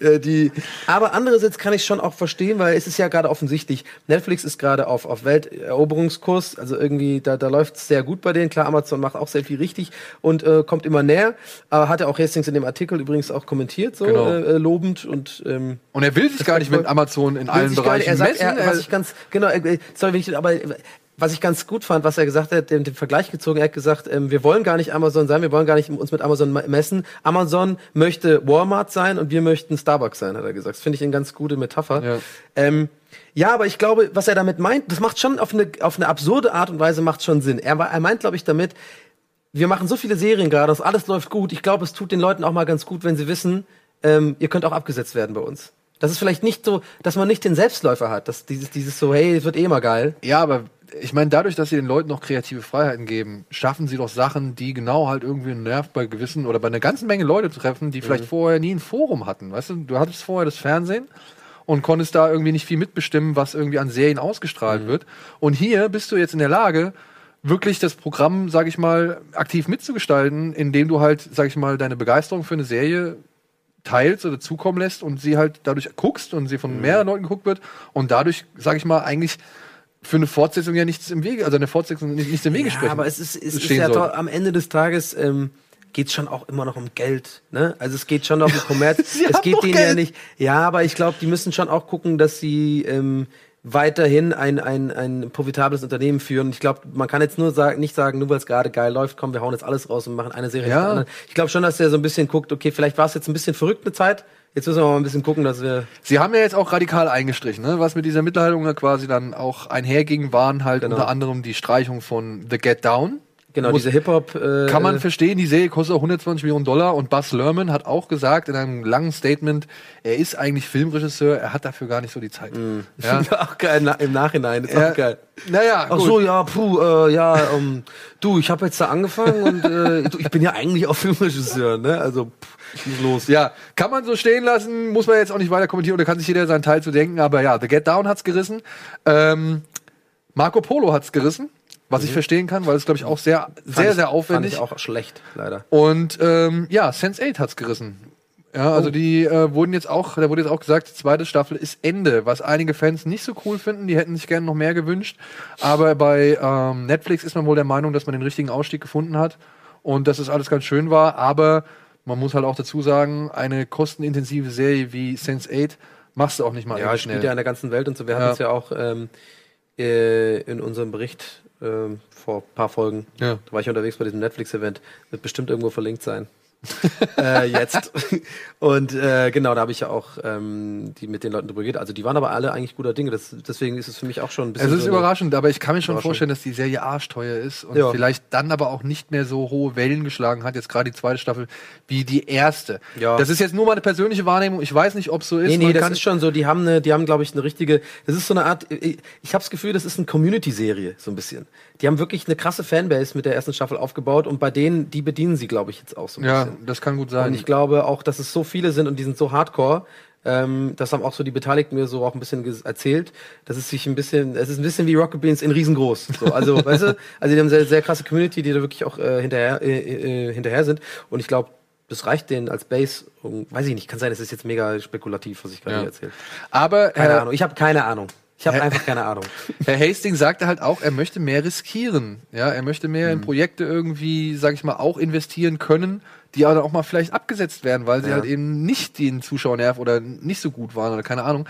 Äh, die, aber andererseits kann ich schon auch verstehen, weil es ist ja gerade offensichtlich, Netflix ist gerade auf, auf Welteroberungskurs, also irgendwie, da, da läuft es sehr gut bei denen. Klar, Amazon macht auch sehr viel richtig und äh, kommt immer näher. Aber hat er auch Hastings in dem Artikel übrigens auch kommentiert, so Genau. äh, äh, lobend und ähm, Und er will sich gar nicht mit Amazon in allen gar nicht- Bereichen er sagt, messen. Er, was ich ganz, genau, äh, sorry, wenn ich, aber äh, was ich ganz gut fand, was er gesagt hat, den, den Vergleich gezogen, er hat gesagt, ähm, wir wollen gar nicht Amazon sein, wir wollen gar nicht uns mit Amazon me- messen. Amazon möchte Walmart sein und wir möchten Starbucks sein, hat er gesagt. Das finde ich eine ganz gute Metapher. Ja. Ähm, ja, aber ich glaube, was er damit meint, das macht schon auf eine, auf eine absurde Art und Weise macht schon Sinn. Er, er meint, glaube ich, damit, wir machen so viele Serien gerade, das alles läuft gut. Ich glaube, es tut den Leuten auch mal ganz gut, wenn sie wissen, ähm, ihr könnt auch abgesetzt werden bei uns. Das ist vielleicht nicht so, dass man nicht den Selbstläufer hat, dass dieses, dieses so, hey, es wird eh mal geil. ja, aber ich meine, dadurch, dass sie den Leuten noch kreative Freiheiten geben, schaffen sie doch Sachen, die genau halt irgendwie einen Nerv bei gewissen oder bei einer ganzen Menge Leute treffen, die vielleicht vorher nie ein Forum hatten. Weißt du, du hattest vorher das Fernsehen und konntest da irgendwie nicht viel mitbestimmen, was irgendwie an Serien ausgestrahlt wird. Und hier bist du jetzt in der Lage, wirklich das Programm, sag ich mal, aktiv mitzugestalten, indem du halt, sag ich mal, deine Begeisterung für eine Serie teilst oder zukommen lässt und sie halt dadurch guckst und sie von mehreren Leuten geguckt wird und dadurch, sag ich mal, eigentlich für eine Fortsetzung ja nichts im Wege, also eine Fortsetzung nicht, nichts im Wege Ja, sprechen. aber es ist, es ist ja doch, am Ende des Tages ähm, geht schon auch immer noch um Geld. Ne? Also es geht schon noch um Kommerz. Es geht denen ja Geld. nicht. Ja, aber ich glaube, die müssen schon auch gucken, dass sie ähm, weiterhin ein, ein, ein profitables Unternehmen führen. Ich glaube, man kann jetzt nur sagen, nicht sagen, nur weil es gerade geil läuft, komm, wir hauen jetzt alles raus und machen eine Serie Ja. Ich glaube schon, dass der so ein bisschen guckt, okay, vielleicht war es jetzt ein bisschen verrückt eine Zeit. Jetzt müssen wir mal ein bisschen gucken, dass wir. Sie haben ja jetzt auch radikal eingestrichen, ne? was mit dieser Mitteilung ja quasi dann auch einherging, waren halt Genau. unter anderem die Streichung von The Get Down. Genau, Muss- diese Hip-Hop. Äh, Kann man verstehen, die Serie kostet auch 120 Millionen Dollar und Buzz Lerman hat auch gesagt in einem langen Statement, er ist eigentlich Filmregisseur, er hat dafür gar nicht so die Zeit. Ja. auch geil na, im Nachhinein. Ist Ja. auch geil. Naja, Ach gut. so, ja, puh, äh, ja, ähm, du, ich habe jetzt da angefangen und äh, du, ich bin ja eigentlich auch Filmregisseur, ne? Also, pff, muss los. Ja, kann man so stehen lassen, muss man jetzt auch nicht weiter kommentieren oder kann sich jeder seinen Teil zu denken, aber ja, The Get Down hat's gerissen. Ähm, Marco Polo hat's gerissen, was ich verstehen kann, weil es glaube ich auch sehr, Fand sehr, sehr aufwendig. Fand ich auch schlecht, leider. Und ähm, ja, Sense8 hat's gerissen. Ja, also Oh. die äh, wurden jetzt auch, da wurde jetzt auch gesagt, die zweite Staffel ist Ende, was einige Fans nicht so cool finden, die hätten sich gerne noch mehr gewünscht. Aber bei ähm, Netflix ist man wohl der Meinung, dass man den richtigen Ausstieg gefunden hat und dass es alles ganz schön war. Aber man muss halt auch dazu sagen, eine kostenintensive Serie wie Sense8 machst du auch nicht mal Ja, es spielt schnell. ja in der ganzen Welt und so. Wir Ja. hatten es ja auch ähm, äh, in unserem Bericht ähm, vor ein paar Folgen. Ja. Da war ich unterwegs bei diesem Netflix-Event. Wird bestimmt irgendwo verlinkt sein. äh, jetzt. Und äh, genau, da habe ich ja auch ähm, die mit den Leuten drüber geredet. Also die waren aber alle eigentlich guter Dinge. Das, deswegen ist es für mich auch schon ein bisschen. Es ist so überraschend, aber ich kann mir schon vorstellen, dass die Serie arschteuer ist und Ja. vielleicht dann aber auch nicht mehr so hohe Wellen geschlagen hat, jetzt gerade die zweite Staffel, wie die erste. Ja. Das ist jetzt nur meine persönliche Wahrnehmung. Ich weiß nicht, ob es so ist. Nee, nee, Man das ist schon so, die haben eine, die haben, glaube ich, eine richtige, das ist so eine Art, ich, ich habe das Gefühl, das ist eine Community-Serie, so ein bisschen. Die haben wirklich eine krasse Fanbase mit der ersten Staffel aufgebaut und bei denen, die bedienen sie, glaube ich, jetzt auch so ein ja, bisschen. Das kann gut sein. Und ich glaube auch, dass es so viele sind und die sind so hardcore. Ähm, das haben auch so die Beteiligten mir so auch ein bisschen erzählt, dass es sich ein bisschen, es ist ein bisschen wie Rocket Beans in riesengroß. So, also, weißt du, also die haben sehr, sehr krasse Community, die da wirklich auch äh, hinterher, äh, äh, hinterher sind. Und ich glaube, das reicht denen als Base. Um, weiß ich nicht, kann sein, es ist jetzt mega spekulativ, was ich gerade Ja. erzähle. aber Keine Herr, Ahnung. Ich habe keine Ahnung. Ich habe einfach keine Ahnung. Herr Hastings sagte halt auch, er möchte mehr riskieren. Ja, er möchte mehr Mhm. in Projekte irgendwie, sag ich mal, auch investieren können, die aber auch mal vielleicht abgesetzt werden, weil sie Ja. halt eben nicht den Zuschauernerv oder nicht so gut waren oder keine Ahnung.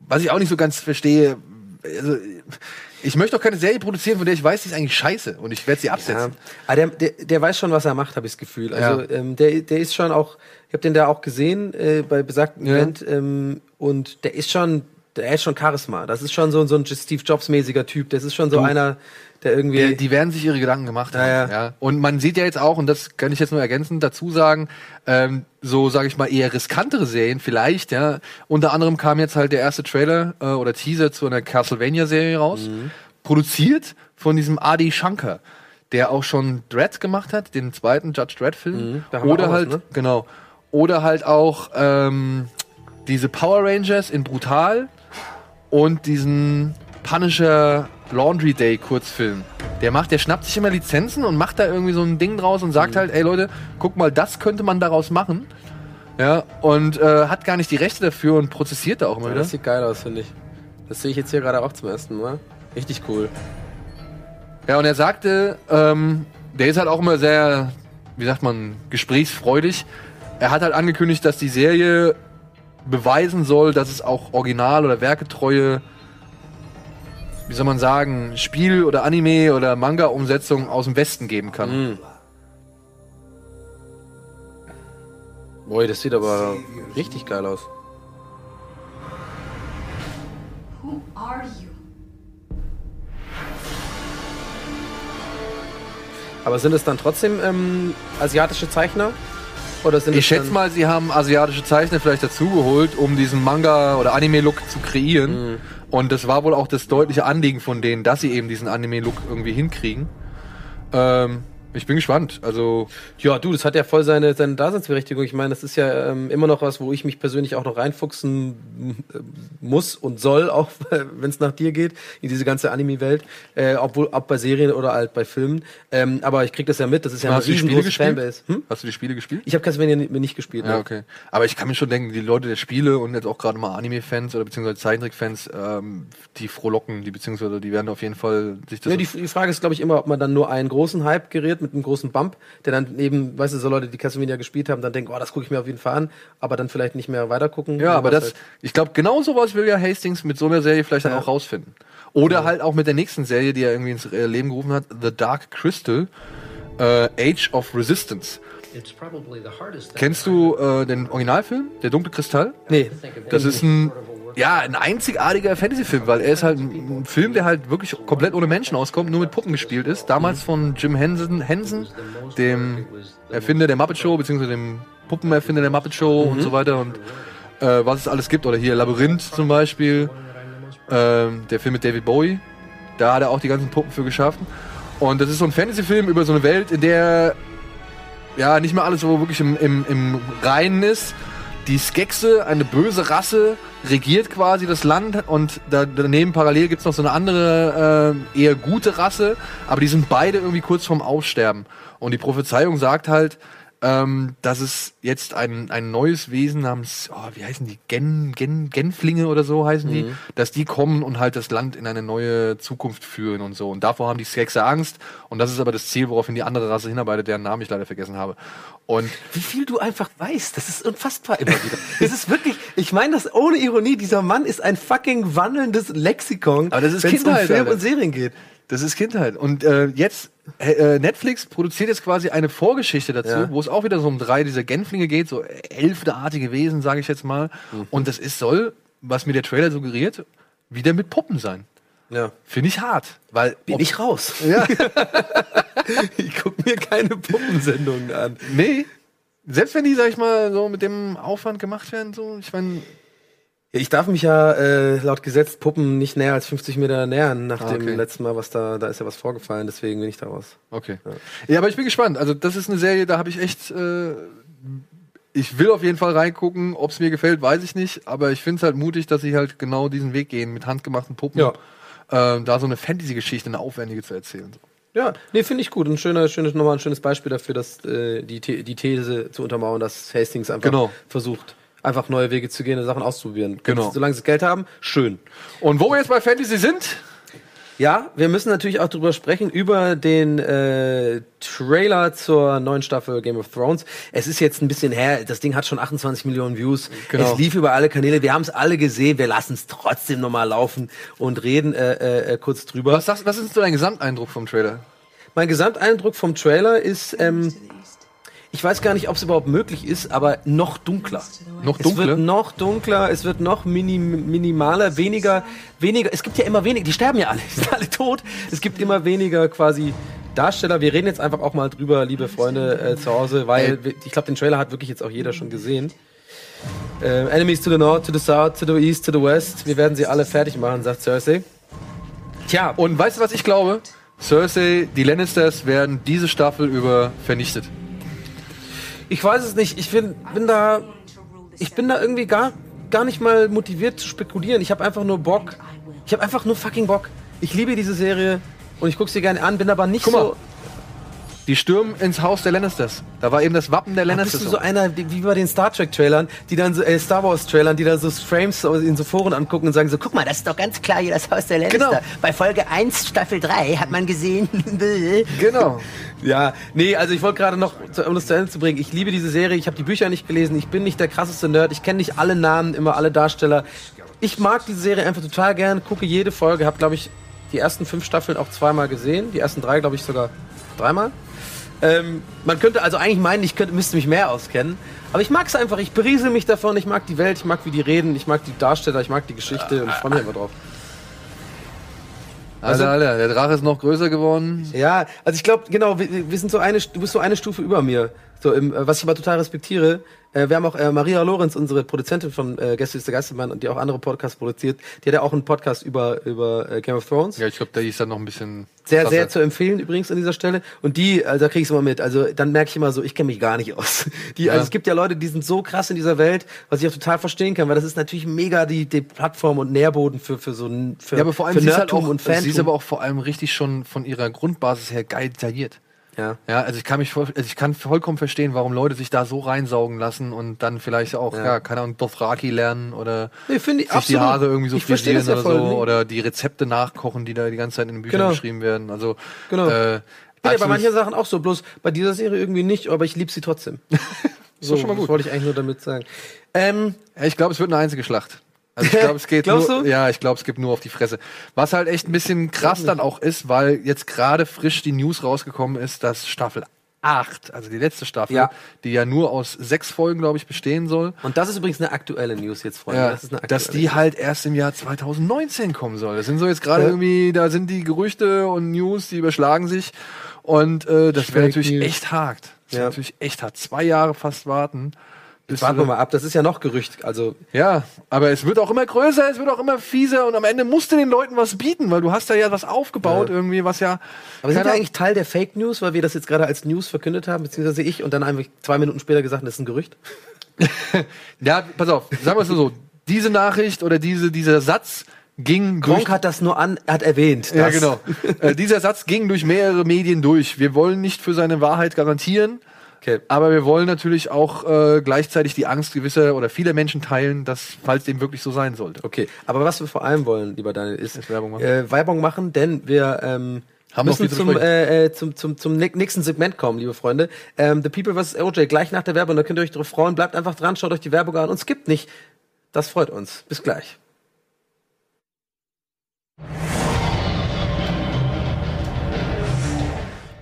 Was ich auch nicht so ganz verstehe, also, ich möchte doch keine Serie produzieren, von der ich weiß, die ist eigentlich scheiße und ich werde sie Ja. absetzen. Aber der, der, der weiß schon, was er macht, habe ich das Gefühl. Also Ja. ähm, der, der ist schon auch, ich habe den da auch gesehen äh, bei besagten Ja. Event ähm, und der ist schon, der ist schon Charisma. Das ist schon so, so ein Steve Jobs mäßiger Typ. Das ist schon so Du, einer, der irgendwie. Die, die werden sich ihre Gedanken gemacht haben. Ja, Ja, ja. Und man sieht ja jetzt auch, und das kann ich jetzt nur ergänzend dazu sagen, ähm, so sage ich mal eher riskantere Serien vielleicht, ja. Unter anderem kam jetzt halt der erste Trailer äh, oder Teaser zu einer Castlevania-Serie raus, Mhm. produziert von diesem Adi Shankar, der auch schon Dredd gemacht hat, den zweiten Judge Dredd-Film. Mhm, Oder auch was, halt, ne? genau. Oder halt auch ähm, diese Power Rangers in Brutal und diesen Punisher Laundry Day Kurzfilm. Der macht, der schnappt sich immer Lizenzen und macht da irgendwie so ein Ding draus und Mhm. sagt halt, ey Leute, guck mal, das könnte man daraus machen. Ja, und äh, hat gar nicht die Rechte dafür und prozessiert da auch immer Ja, wieder. das sieht geil aus, finde ich. Das sehe ich jetzt hier gerade auch zum ersten Mal. Richtig cool. Ja, und er sagte, ähm, der ist halt auch immer sehr, wie sagt man, gesprächsfreudig. Er hat halt angekündigt, dass die Serie beweisen soll, dass es auch original- oder werketreue, wie soll man sagen, Spiel- oder Anime- oder Manga-Umsetzungen aus dem Westen geben kann. Mhm. Boah, das sieht aber richtig geil aus. Who are you? Aber sind es dann trotzdem ähm, asiatische Zeichner? Oder sind Ich schätze mal, sie haben asiatische Zeichner vielleicht dazugeholt, um diesen Manga- oder Anime-Look zu kreieren. Und das war wohl auch das deutliche Anliegen von denen, dass sie eben diesen Anime-Look irgendwie hinkriegen. Ähm, ich bin gespannt. Also, Ja, du, das hat ja voll seine, seine Daseinsberechtigung. Ich meine, das ist ja ähm, immer noch was, wo ich mich persönlich auch noch reinfuchsen äh, muss und soll, auch wenn es nach dir geht, in diese ganze Anime-Welt. Äh, obwohl, ob bei Serien oder halt bei Filmen. Ähm, aber ich krieg das ja mit, das ist ja eine riesengroße? Fanbase. Hm? Hast du die Spiele gespielt? Ich habe Castlevania ni- nicht gespielt. Ja, ne? okay. Aber ich kann mir schon denken, die Leute der Spiele und jetzt auch gerade mal Anime-Fans oder beziehungsweise Zeichentrick-Fans, ähm, die frohlocken, die beziehungsweise die werden auf jeden Fall sich das. Ja, die, die Frage ist, glaube ich, immer, ob man dann nur einen großen Hype gerät mit einem großen Bump, der dann eben, weißt du, so Leute, die Castlevania gespielt haben, dann denken, oh, das gucke ich mir auf jeden Fall an, aber dann vielleicht nicht mehr weitergucken. ja, aber das, halt. ich glaube, genau sowas will ja Hastings mit so einer Serie vielleicht dann Ja. auch rausfinden. Oder halt auch mit der nächsten Serie, die er irgendwie ins äh, Leben gerufen hat, The Dark Crystal, äh, Age of Resistance. Kennst du äh, den Originalfilm, Der dunkle Kristall? Nee. Das ist ein, ja, ein einzigartiger Fantasy-Film, weil er ist halt ein, Film, der halt wirklich komplett ohne Menschen auskommt, nur mit Puppen gespielt ist. Damals von Jim Henson, Henson dem Erfinder der Muppet Show, beziehungsweise dem Puppenerfinder der Muppet Show und so weiter und äh, was es alles gibt. Oder hier Labyrinth zum Beispiel, ähm, der Film mit David Bowie. Da hat er auch die ganzen Puppen für geschaffen. Und das ist so ein Fantasy-Film über so eine Welt, in der ja nicht mehr alles so wirklich im, im, im Reinen ist. Die Skexe, eine böse Rasse, regiert quasi das Land und da, daneben parallel gibt's noch so eine andere, äh, eher gute Rasse, aber die sind beide irgendwie kurz vorm Aussterben. Und die Prophezeiung sagt halt, ähm, dass es jetzt ein, ein neues Wesen namens, oh, wie heißen die, Gen, Gen, Genflinge oder so heißen die, dass die kommen und halt das Land in eine neue Zukunft führen und so. Und davor haben die Skexe Angst und das ist aber das Ziel, woraufhin die andere Rasse hinarbeitet, deren Namen ich leider vergessen habe. Und Wie viel du einfach weißt, das ist unfassbar immer wieder. Das ist wirklich, ich meine das ohne Ironie, dieser Mann ist ein fucking wandelndes Lexikon, Aber das ist wenn's um Kindheit, Film und Serien geht. Das ist Kindheit. Und äh, jetzt, äh, Netflix produziert jetzt quasi eine Vorgeschichte dazu, Ja. wo es auch wieder so um drei dieser Genflinge geht, so elfenartige Wesen, sage ich jetzt mal. Mhm. Und das ist, soll, was mir der Trailer suggeriert, wieder mit Puppen sein. Ja. Finde ich hart. Weil Bin ich raus. Ja. Ich gucke mir keine Puppensendungen an. nee. Selbst wenn die, sag ich mal, so mit dem Aufwand gemacht werden, so, ich meine, Ja, Ich darf mich ja äh, laut Gesetz Puppen nicht näher als 50 Meter nähern nach Ah, dem okay. letzten Mal, was da, da ist ja was vorgefallen, deswegen bin ich da raus. Okay. Ja. aber ich bin gespannt. Also, das ist eine Serie, da habe ich echt. Äh, ich will auf jeden Fall reingucken. Ob es mir gefällt, weiß ich nicht. Aber ich finde es halt mutig, dass sie halt genau diesen Weg gehen, mit handgemachten Puppen. Ja. Ähm, da so eine Fantasy-Geschichte, eine aufwendige zu erzählen. Ja, nee, finde ich gut. Ein schöner, schönes, nochmal ein schönes Beispiel dafür, dass äh, die, The die These zu untermauern, dass Hastings einfach Genau. versucht, einfach neue Wege zu gehen und Sachen auszuprobieren. Genau. Solange sie Geld haben, schön. Und wo wir jetzt bei Fantasy sind, Ja, wir müssen natürlich auch drüber sprechen, über den äh, Trailer zur neuen Staffel Game of Thrones. Es ist jetzt ein bisschen her, das Ding hat schon 28 Millionen Views. Genau. Es lief über alle Kanäle, wir haben es alle gesehen, wir lassen es trotzdem nochmal laufen und reden äh, äh, äh, kurz drüber. was, sagst, was ist so dein Gesamteindruck vom Trailer? Mein Gesamteindruck vom Trailer ist, ähm, ich weiß gar nicht, ob es überhaupt möglich ist, aber noch dunkler. Noch Es wird dunkler? noch dunkler, es wird noch minim, minimaler, weniger, weniger. Es gibt ja immer weniger, die sterben ja alle, die sind alle tot. Es gibt immer weniger quasi Darsteller. Wir reden jetzt einfach auch mal drüber, liebe Freunde äh, zu Hause, weil ich glaube, den Trailer hat wirklich jetzt auch jeder schon gesehen. Äh, Enemies to the North, to the South, to the East, to the West. Wir werden sie alle fertig machen, sagt Cersei. Tja, Und weißt du, was ich glaube? Cersei, die Lannisters werden diese Staffel über vernichtet. Ich weiß es nicht. Ich bin, bin da, ich bin da irgendwie gar, gar nicht mal motiviert zu spekulieren. Ich habe einfach nur Bock. Ich habe einfach nur fucking Bock. Ich liebe diese Serie und ich gucke sie gerne an. Bin aber nicht Guck mal, so. Die stürmen ins Haus der Lannisters. Da war eben das Wappen der Bist Lannisters. du so einer wie bei den Star Trek Trailern, die dann so äh, Star Wars Trailern, die dann so Frames in so Foren angucken und sagen so, guck mal, das ist doch ganz klar hier das Haus der Lannister. Genau. Bei Folge 1 Staffel 3 hat man gesehen. genau. Ja, nee, also ich wollte gerade noch, um das zu Ende zu bringen, ich liebe diese Serie, ich habe die Bücher nicht gelesen, ich bin nicht der krasseste Nerd, ich kenne nicht alle Namen, immer alle Darsteller. Ich mag diese Serie einfach total gern, gucke jede Folge, habe, glaube ich, die ersten fünf Staffeln auch zweimal gesehen, die ersten drei, glaube ich, sogar dreimal. Ähm, man könnte also eigentlich meinen, ich könnte, müsste mich mehr auskennen, aber ich mag es einfach, ich beriesel mich davon, ich mag die Welt, ich mag, wie die reden, ich mag die Darsteller, ich mag die Geschichte und ich freue mich einfach drauf. Alter, Alter, der Drache ist noch größer geworden. Ja, also ich glaube, genau, wir, wir sind so eine, du bist so eine Stufe über mir. So, im, äh, was ich aber total respektiere. Äh, wir haben auch äh, Maria Lorenz, unsere Produzentin von äh, Gäste ist der Geistermann und die auch andere Podcasts produziert. Die hat ja auch einen Podcast über, über äh, Game of Thrones. Ja, ich glaube, der ist dann noch ein bisschen. Sehr, krasser. sehr zu empfehlen übrigens an dieser Stelle. Und die, also da krieg ich immer mit. Also dann merke ich immer so, ich kenne mich gar nicht aus. Die, Ja. Also es gibt ja Leute, die sind so krass in dieser Welt, was ich auch total verstehen kann, weil das ist natürlich mega die, die Plattform und Nährboden für, für so ein für, Ja, aber vor allem für halt Nerdtum auch, und Fantum. sie ist aber auch vor allem richtig schon von ihrer Grundbasis her geil detailliert. Ja. Ja, also ich kann mich voll, also ich kann vollkommen verstehen, warum Leute sich da so reinsaugen lassen und dann vielleicht auch, ja, Ja. keine Ahnung, Dothraki lernen oder Nee, finde ich sich die absolut. Haare irgendwie so Ich frisieren das oder ja so voll. Nee. oder die Rezepte nachkochen, die da die ganze Zeit in den Büchern Genau. geschrieben werden. Also Genau. äh, Ich bin ja bei manchen Sachen auch so, bloß bei dieser Serie irgendwie nicht, aber ich liebe sie trotzdem. so, schon mal gut. Das wollte ich eigentlich nur damit sagen. Ähm, Ja, ich glaube, es wird eine einzige Schlacht. Also ich glaube, es geht Glaubst nur, du? ja, ich glaube, es gibt nur auf die Fresse. Was halt echt ein bisschen krass dann auch ist, weil jetzt gerade frisch die News rausgekommen ist, dass Staffel 8, also die letzte Staffel, Ja. die ja nur aus sechs Folgen, glaube ich, bestehen soll, und das ist übrigens eine aktuelle News jetzt, Freunde. ja, das ist eine dass aktuelle die halt erst im Jahr 2019 kommen soll. Das sind so jetzt gerade Ja. irgendwie, da sind die Gerüchte und News, die überschlagen sich. Und äh, das wäre Fake natürlich News. echt hart. Das wäre Ja. natürlich echt hart. Zwei Jahre fast warten. Bis Warten wir mal ab, das ist ja noch Gerücht. Also, Ja, aber es wird auch immer größer, es wird auch immer fieser und am Ende musst du den Leuten was bieten, weil du hast da ja was aufgebaut Ja. irgendwie, was ja. aber sind wir eigentlich Teil der Fake News, weil wir das jetzt gerade als News verkündet haben, beziehungsweise ich und dann einfach zwei Minuten später gesagt, das ist ein Gerücht? Ja, pass auf, sagen wir es so, diese Nachricht oder diese, dieser Satz ging durch. Gronk hat das nur an, hat erwähnt. ja, genau. äh, dieser Satz ging durch mehrere Medien durch. Wir wollen nicht für seine Wahrheit garantieren, Okay. aber wir wollen natürlich auch äh, gleichzeitig die Angst gewisser oder vieler Menschen teilen, dass, falls dem wirklich so sein sollte. Okay, aber was wir vor allem wollen, lieber Daniel, ist, Ist Werbung machen. Äh, Werbung machen, denn wir ähm, Haben müssen zum, äh, äh, zum, zum, zum näch- nächsten Segment kommen, liebe Freunde. Ähm, The People vs. OJ, gleich nach der Werbung, da könnt ihr euch drauf freuen. Bleibt einfach dran, schaut euch die Werbung an und skippt nicht. Das freut uns. Bis gleich.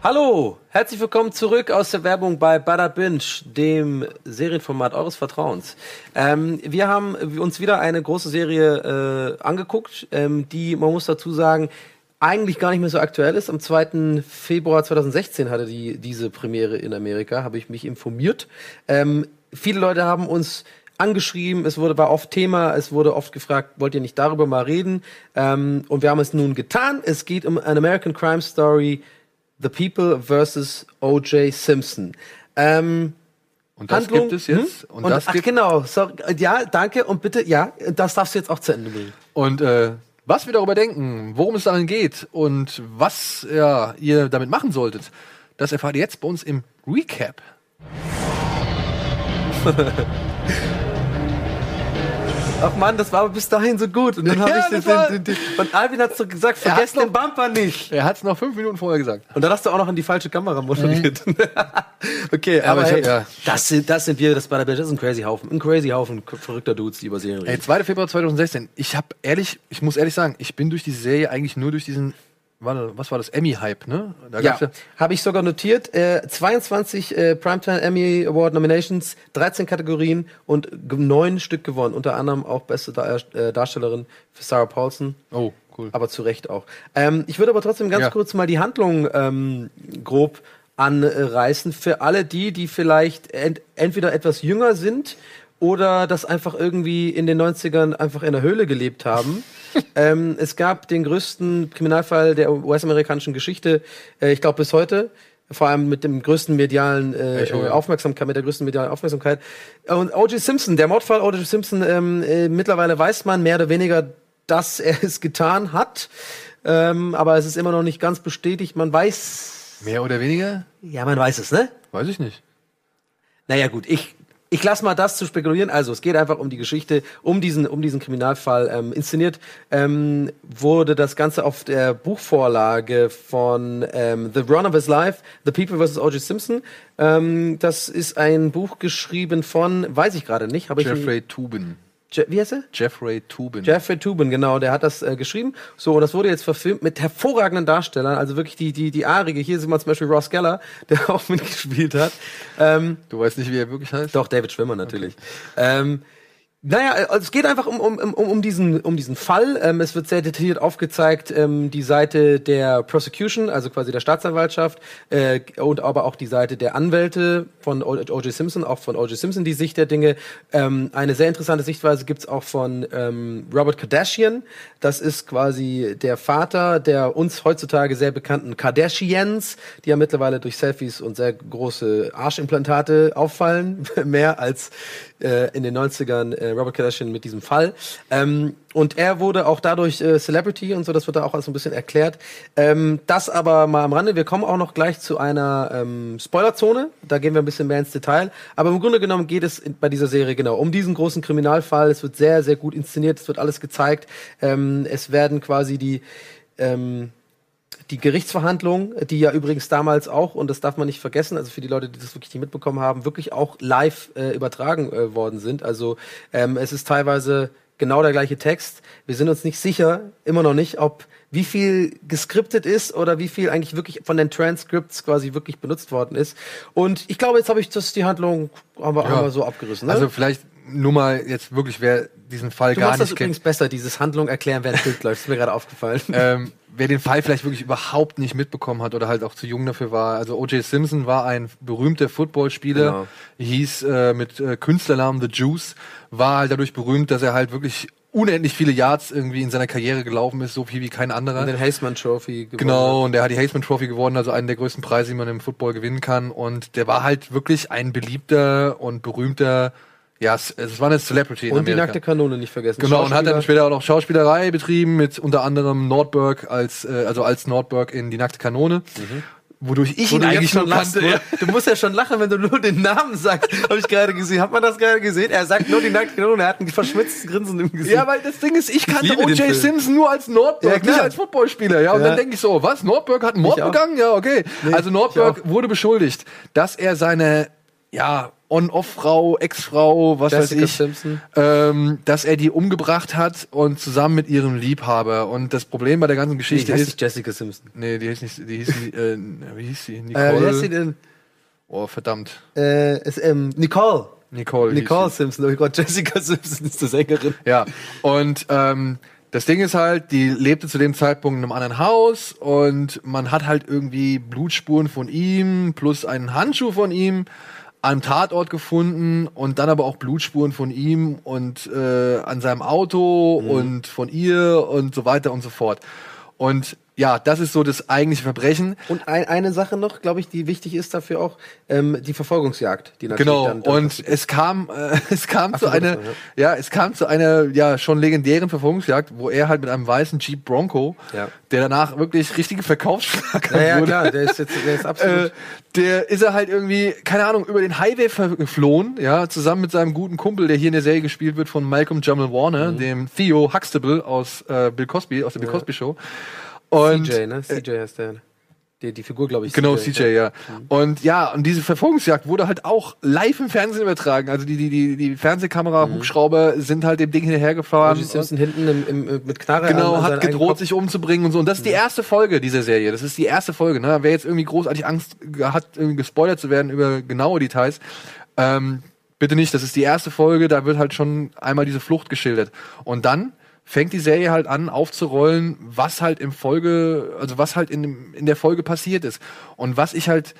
Hallo, herzlich willkommen zurück aus der Werbung bei Bada Binge, dem Serienformat eures Vertrauens. Ähm, wir haben uns wieder eine große Serie äh, angeguckt, ähm, die, man muss dazu sagen, eigentlich gar nicht mehr so aktuell ist. Am 2. Februar 2016 hatte die diese Premiere in Amerika, habe ich mich informiert. Ähm, viele Leute haben uns angeschrieben, es wurde war oft Thema, es wurde oft gefragt, wollt ihr nicht darüber mal reden? Ähm, und wir haben es nun getan. Es geht um an American Crime Story, The People vs. O.J. Simpson. Ähm, Und das Handlung, gibt es jetzt. hm? Und, Und, das ach gibt, genau, sorry, ja, danke und bitte, ja, das darfst du jetzt auch zu Ende bringen. und äh, was wir darüber denken, worum es darin geht und was ja, ihr damit machen solltet, das erfahrt ihr jetzt bei uns im Recap. Ach Mann, das war aber bis dahin so gut. Und dann habe Ja, ich den, den, den, und Alvin hat so gesagt, Er vergesst den Bumper nicht. Er hat es noch fünf Minuten vorher gesagt. Und dann hast du auch noch in die falsche Kamera moderiert. okay, aber aber, ich hey, hab- ja. das, sind, das sind wir, das bei der Band. Das ist ein crazy Haufen. Ein crazy Haufen verrückter Dudes, die über Serien Ey, reden. 2. Februar 2016. Ich habe ehrlich, ich muss ehrlich sagen, ich bin durch die Serie eigentlich nur durch diesen, warte, was war das, Emmy-Hype, ne? Da Ja, ja, habe ich sogar notiert. Äh, 22 äh, Primetime Emmy Award Nominations, 13 Kategorien und neun Stück gewonnen. Unter anderem auch beste Dar äh, Darstellerin für Sarah Paulson. oh, cool. Aber zu Recht auch. Ähm, ich würde aber trotzdem ganz Ja. kurz mal die Handlung ähm, grob anreißen. Für alle die, die vielleicht ent entweder etwas jünger sind oder das einfach irgendwie in den 90ern einfach in der Höhle gelebt haben. ähm, es gab den größten Kriminalfall der US-amerikanischen Geschichte, äh, ich glaube bis heute. Vor allem mit dem größten medialen äh, Echo, ja. Aufmerksamkeit, mit der größten medialen Aufmerksamkeit. Und O.J. Simpson, der Mordfall O.J. Simpson, ähm, äh, mittlerweile weiß man mehr oder weniger, dass er es getan hat. Ähm, aber es ist immer noch nicht ganz bestätigt. Man weiß, Mehr oder weniger? ja, man weiß es, ne? Weiß ich nicht. Naja, gut, ich, ich lasse mal das zu spekulieren. Also, es geht einfach um die Geschichte, um diesen, um diesen Kriminalfall. Ähm, inszeniert ähm, wurde das Ganze auf der Buchvorlage von ähm, The Run of His Life, The People vs. O.J. Simpson. Ähm, das ist ein Buch geschrieben von, weiß ich gerade nicht, habe ich. Jeffrey Tubin. Je wie heißt er? Jeffrey Tubin. Jeffrey Tubin, genau, der hat das äh, geschrieben. So, und das wurde jetzt verfilmt mit hervorragenden Darstellern, also wirklich die, die, die Arige. Hier sieht man zum Beispiel Ross Geller, der auch mitgespielt hat. Ähm, du weißt nicht, wie er wirklich heißt? doch, David Schwimmer natürlich. Ähm, naja, also es geht einfach um, um, um, um, diesen, um diesen Fall. Ähm, es wird sehr detailliert aufgezeigt, ähm, die Seite der Prosecution, also quasi der Staatsanwaltschaft, äh, und aber auch die Seite der Anwälte von O.J. Simpson, auch von O.J. Simpson die Sicht der Dinge. Ähm, eine sehr interessante Sichtweise gibt's auch von ähm, Robert Kardashian. Das ist quasi der Vater der uns heutzutage sehr bekannten Kardashians, die ja mittlerweile durch Selfies und sehr große Arschimplantate auffallen, mehr als äh, in den 90ern äh, Robert Kardashian mit diesem Fall. Ähm, und er wurde auch dadurch äh, Celebrity und so, das wird da auch alles so ein bisschen erklärt. Ähm, das aber mal am Rande. Wir kommen auch noch gleich zu einer ähm, Spoilerzone. Da gehen wir ein bisschen mehr ins Detail. Aber im Grunde genommen geht es in, bei dieser Serie genau um diesen großen Kriminalfall. Es wird sehr, sehr gut inszeniert. Es wird alles gezeigt. Ähm, es werden quasi die ähm, die Gerichtsverhandlungen, die ja übrigens damals auch, und das darf man nicht vergessen, also für die Leute, die das wirklich nicht mitbekommen haben, wirklich auch live äh, übertragen äh, worden sind. Also ähm, es ist teilweise genau der gleiche Text. Wir sind uns nicht sicher, immer noch nicht, ob wie viel geskriptet ist oder wie viel eigentlich wirklich von den Transcripts quasi wirklich benutzt worden ist. Und ich glaube, jetzt habe ich das die Handlung haben wir, Ja. haben wir so abgerissen. Ne? Also vielleicht nur mal jetzt wirklich, wer diesen Fall du gar machst das nicht übrigens kennt. besser, dieses Handlung erklären, während Bild läuft. Ist mir gerade aufgefallen. Ähm, wer den Fall vielleicht wirklich überhaupt nicht mitbekommen hat oder halt auch zu jung dafür war. Also O.J. Simpson war ein berühmter Footballspieler, Genau. hieß äh, mit äh, Künstlernamen The Juice, war halt dadurch berühmt, dass er halt wirklich unendlich viele Yards irgendwie in seiner Karriere gelaufen ist, so viel wie kein anderer. Und den Haseman Trophy gewonnen Genau, und der hat die Heisman Trophy gewonnen, also einen der größten Preise, die man im Football gewinnen kann. Und der war halt wirklich ein beliebter und berühmter, ja, es, es war eine Celebrity in Und die Amerika. nackte Kanone nicht vergessen. Genau, und hat dann später auch noch Schauspielerei betrieben mit unter anderem Nordberg als, äh, also als Nordberg in die nackte Kanone. Wodurch ich Wo ihn eigentlich schon lachst, kannte. Ja. Du musst ja schon lachen, wenn du nur den Namen sagst. Habe ich gerade gesehen. Hat man das gerade gesehen? Er sagt nur die nackte Kanone. Er hat ein verschmitztes Grinsen im Gesicht. Ja, weil das Ding ist, ich kannte O.J. Simpson nur als Nordberg, Ja, nicht als Footballspieler. Ja, und Ja. dann denke ich so, was? Nordberg hat einen Mord begangen? Ja, okay. also ich Nordberg wurde beschuldigt, dass er seine ja, On-Off-Frau, Ex-Frau, was Jessica weiß ich, Simpson. ähm, dass er die umgebracht hat und zusammen mit ihrem Liebhaber. Und das Problem bei der ganzen Nee, Geschichte die heißt ist, nicht Jessica Simpson. nee, die hieß nicht, die hieß, äh, wie hieß sie? Äh, Nicole. wie heißt sie denn? oh, verdammt. Äh, ist, ähm, Nicole. Nicole. Nicole. Simpson. Oh Gott, Jessica Simpson ist die Sängerin. Ja, und ähm, das Ding ist halt, die lebte zu dem Zeitpunkt in einem anderen Haus und man hat halt irgendwie Blutspuren von ihm plus einen Handschuh von ihm am Tatort gefunden und dann aber auch Blutspuren von ihm und äh, an seinem Auto und von ihr und so weiter und so fort. Und ja, das ist so das eigentliche Verbrechen. Und ein, eine Sache noch, glaube ich, die wichtig ist dafür auch, ähm, die Verfolgungsjagd, die natürlich Genau, dann, dann und es kam, äh, es kam zu so, einer, das war, ja, es kam zu einer, ja, schon legendären Verfolgungsjagd, wo er halt mit einem weißen Jeep Bronco, Ja. der danach wirklich richtige Verkaufsschlager Ja, ja, wurde, klar, der ist jetzt, der ist absolut. äh, der ist er halt irgendwie, keine Ahnung, über den Highway geflohen, ja, zusammen mit seinem guten Kumpel, der hier in der Serie gespielt wird von Malcolm Jamal Mhm. Warner, dem Theo Huxtable aus äh, Bill Cosby, aus der Bill Cosby Show. Und CJ, ne? CJ heißt der. Die, die Figur, glaube ich. Genau, CJ, ja. Und ja, und diese Verfolgungsjagd wurde halt auch live im Fernsehen übertragen. Also die, die, die, die Fernsehkamera, Hubschrauber sind halt dem Ding hinterhergefahren. O.J. Simpson hinten im, im, mit Knarre Genau, an, hat gedroht, sich umzubringen und so. Und das ist die erste Folge dieser Serie. Das ist die erste Folge. Ne? Wer jetzt irgendwie großartig Angst hat, irgendwie gespoilert zu werden über genaue Details, ähm, bitte nicht. Das ist die erste Folge. Da wird halt schon einmal diese Flucht geschildert. Und dann fängt die Serie halt an aufzurollen, was halt im Folge, also was halt in, dem- in der Folge passiert ist. Und was ich halt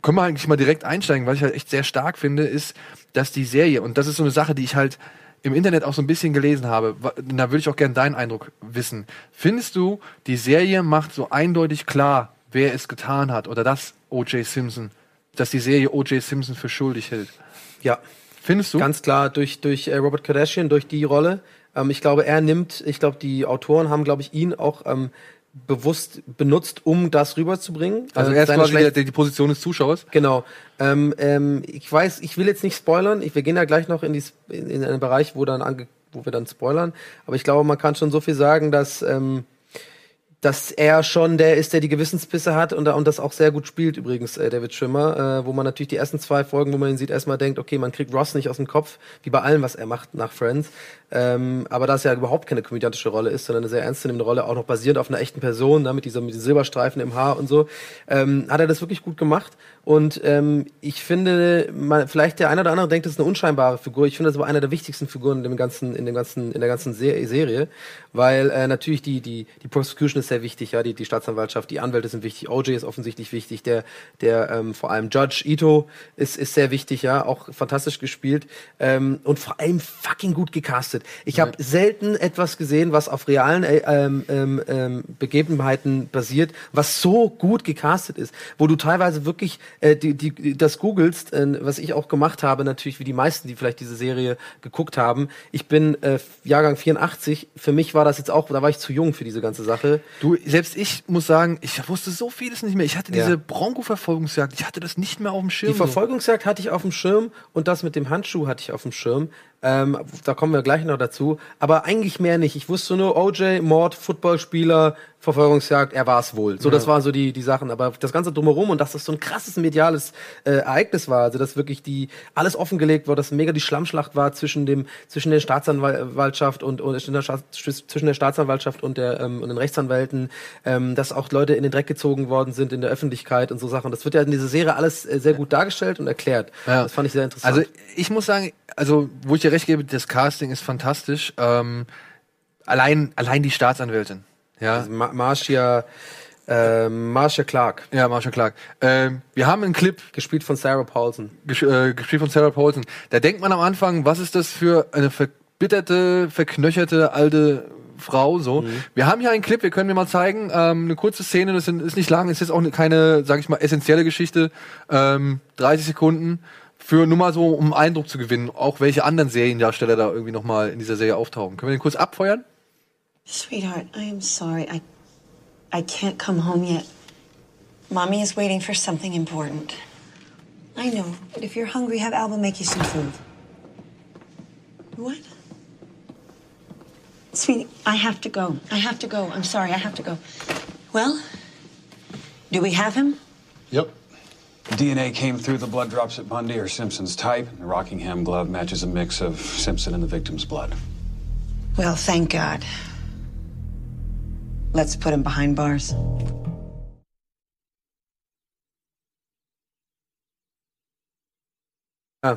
können wir eigentlich mal direkt einsteigen, was ich halt echt sehr stark finde, ist, dass die Serie, und das ist so eine Sache, die ich halt im Internet auch so ein bisschen gelesen habe, da würde ich auch gerne deinen Eindruck wissen. Findest du, die Serie macht so eindeutig klar, wer es getan hat oder dass O.J. Simpson, dass die Serie O.J. Simpson für schuldig hält? Ja, Findest du? ganz klar durch, durch äh, Robert Kardashian, durch die Rolle. Ähm, ich glaube, er nimmt, ich glaube, die Autoren haben, glaube ich, ihn auch ähm, bewusst benutzt, um das rüberzubringen. also Äh, er ist quasi schlecht- der, die Position des Zuschauers. Genau. Ähm, ähm, ich weiß, ich will jetzt nicht spoilern. Ich, wir gehen ja gleich noch in, die, in, in einen Bereich, wo dann ange, wo wir dann spoilern. Aber ich glaube, man kann schon so viel sagen, dass ähm, dass er schon der ist, der die Gewissenspisse hat und, und das auch sehr gut spielt übrigens, äh, David Schwimmer, äh, wo man natürlich die ersten zwei Folgen, wo man ihn sieht, erstmal denkt, okay, man kriegt Ross nicht aus dem Kopf, wie bei allem, was er macht nach Friends. Ähm, aber da es ja überhaupt keine komödiantische Rolle ist, sondern eine sehr ernstzunehmende Rolle, auch noch basierend auf einer echten Person, ne, mit, dieser, mit diesen Silberstreifen im Haar und so, ähm, hat er das wirklich gut gemacht. Und ähm, ich finde, man, vielleicht der eine oder andere denkt, das ist eine unscheinbare Figur. Ich finde das aber eine der wichtigsten Figuren in dem ganzen, in dem ganzen, in der ganzen Se Serie, weil äh, natürlich die die die Prosecution ist sehr wichtig, ja, die die Staatsanwaltschaft, die Anwälte sind wichtig, OJ ist offensichtlich wichtig, der der ähm, vor allem Judge Ito ist ist sehr wichtig, ja, auch fantastisch gespielt ähm, und vor allem fucking gut gecastet. Ich habe selten etwas gesehen, was auf realen äh, ähm, ähm, ähm, Begebenheiten basiert, was so gut gecastet ist, wo du teilweise wirklich äh, die, die, das googelst, äh, was ich auch gemacht habe, natürlich wie die meisten, die vielleicht diese Serie geguckt haben. Ich bin äh, Jahrgang 84, für mich war das jetzt auch, da war ich zu jung für diese ganze Sache. Du, selbst ich muss sagen, ich wusste so vieles nicht mehr. Ich hatte Ja. diese Bronco-Verfolgungsjagd, ich hatte das nicht mehr auf dem Schirm. Die Verfolgungsjagd hatte ich auf dem Schirm und das mit dem Handschuh hatte ich auf dem Schirm. Ähm, da kommen wir gleich noch dazu. Aber eigentlich mehr nicht. Ich wusste nur, OJ, Mord, Footballspieler, Verfolgungsjagd, er war es wohl. So, das waren so die, die Sachen. Aber das Ganze drumherum und dass das so ein krasses mediales äh, Ereignis war, also dass wirklich die alles offengelegt war, dass mega die Schlammschlacht war zwischen dem, zwischen der Staatsanwaltschaft und, und zwischen der Staatsanwaltschaft und der ähm, und den Rechtsanwälten, ähm, dass auch Leute in den Dreck gezogen worden sind in der Öffentlichkeit und so Sachen. Das wird ja in dieser Serie alles äh, sehr gut dargestellt und erklärt. Ja. Das fand ich sehr interessant. Also ich muss sagen, also wo ich dir recht gebe, das Casting ist fantastisch. Ähm, allein, allein die Staatsanwältin. Ja, Also Ma Marcia, äh, Marcia Clark, ja, Marsha Clark. Ähm, wir haben einen Clip gespielt von Sarah Paulson. gesch äh, gespielt von Sarah Paulson. Da denkt man am Anfang, was ist das für eine verbitterte, verknöcherte alte Frau so. Wir haben hier einen Clip, wir können mir mal zeigen, ähm, eine kurze Szene, das ist nicht lang, ist jetzt auch ne- keine, sag ich mal, essentielle Geschichte, ähm, 30 Sekunden, für nur mal so, um Eindruck zu gewinnen, auch welche anderen Seriendarsteller da irgendwie nochmal in dieser Serie auftauchen. Können wir den kurz abfeuern? Sweetheart, I am sorry. I I can't come home yet. Mommy is waiting for something important. I know, but if you're hungry, have Alba make you some food. What? Sweetie, I have to go. I have to go. I'm sorry, I have to go. Well, do we have him? Yep. DNA came through the blood drops at Bundy are Simpson's type, and the Rockingham glove matches a mix of Simpson and the victim's blood. Well, thank God. Let's put him behind bars.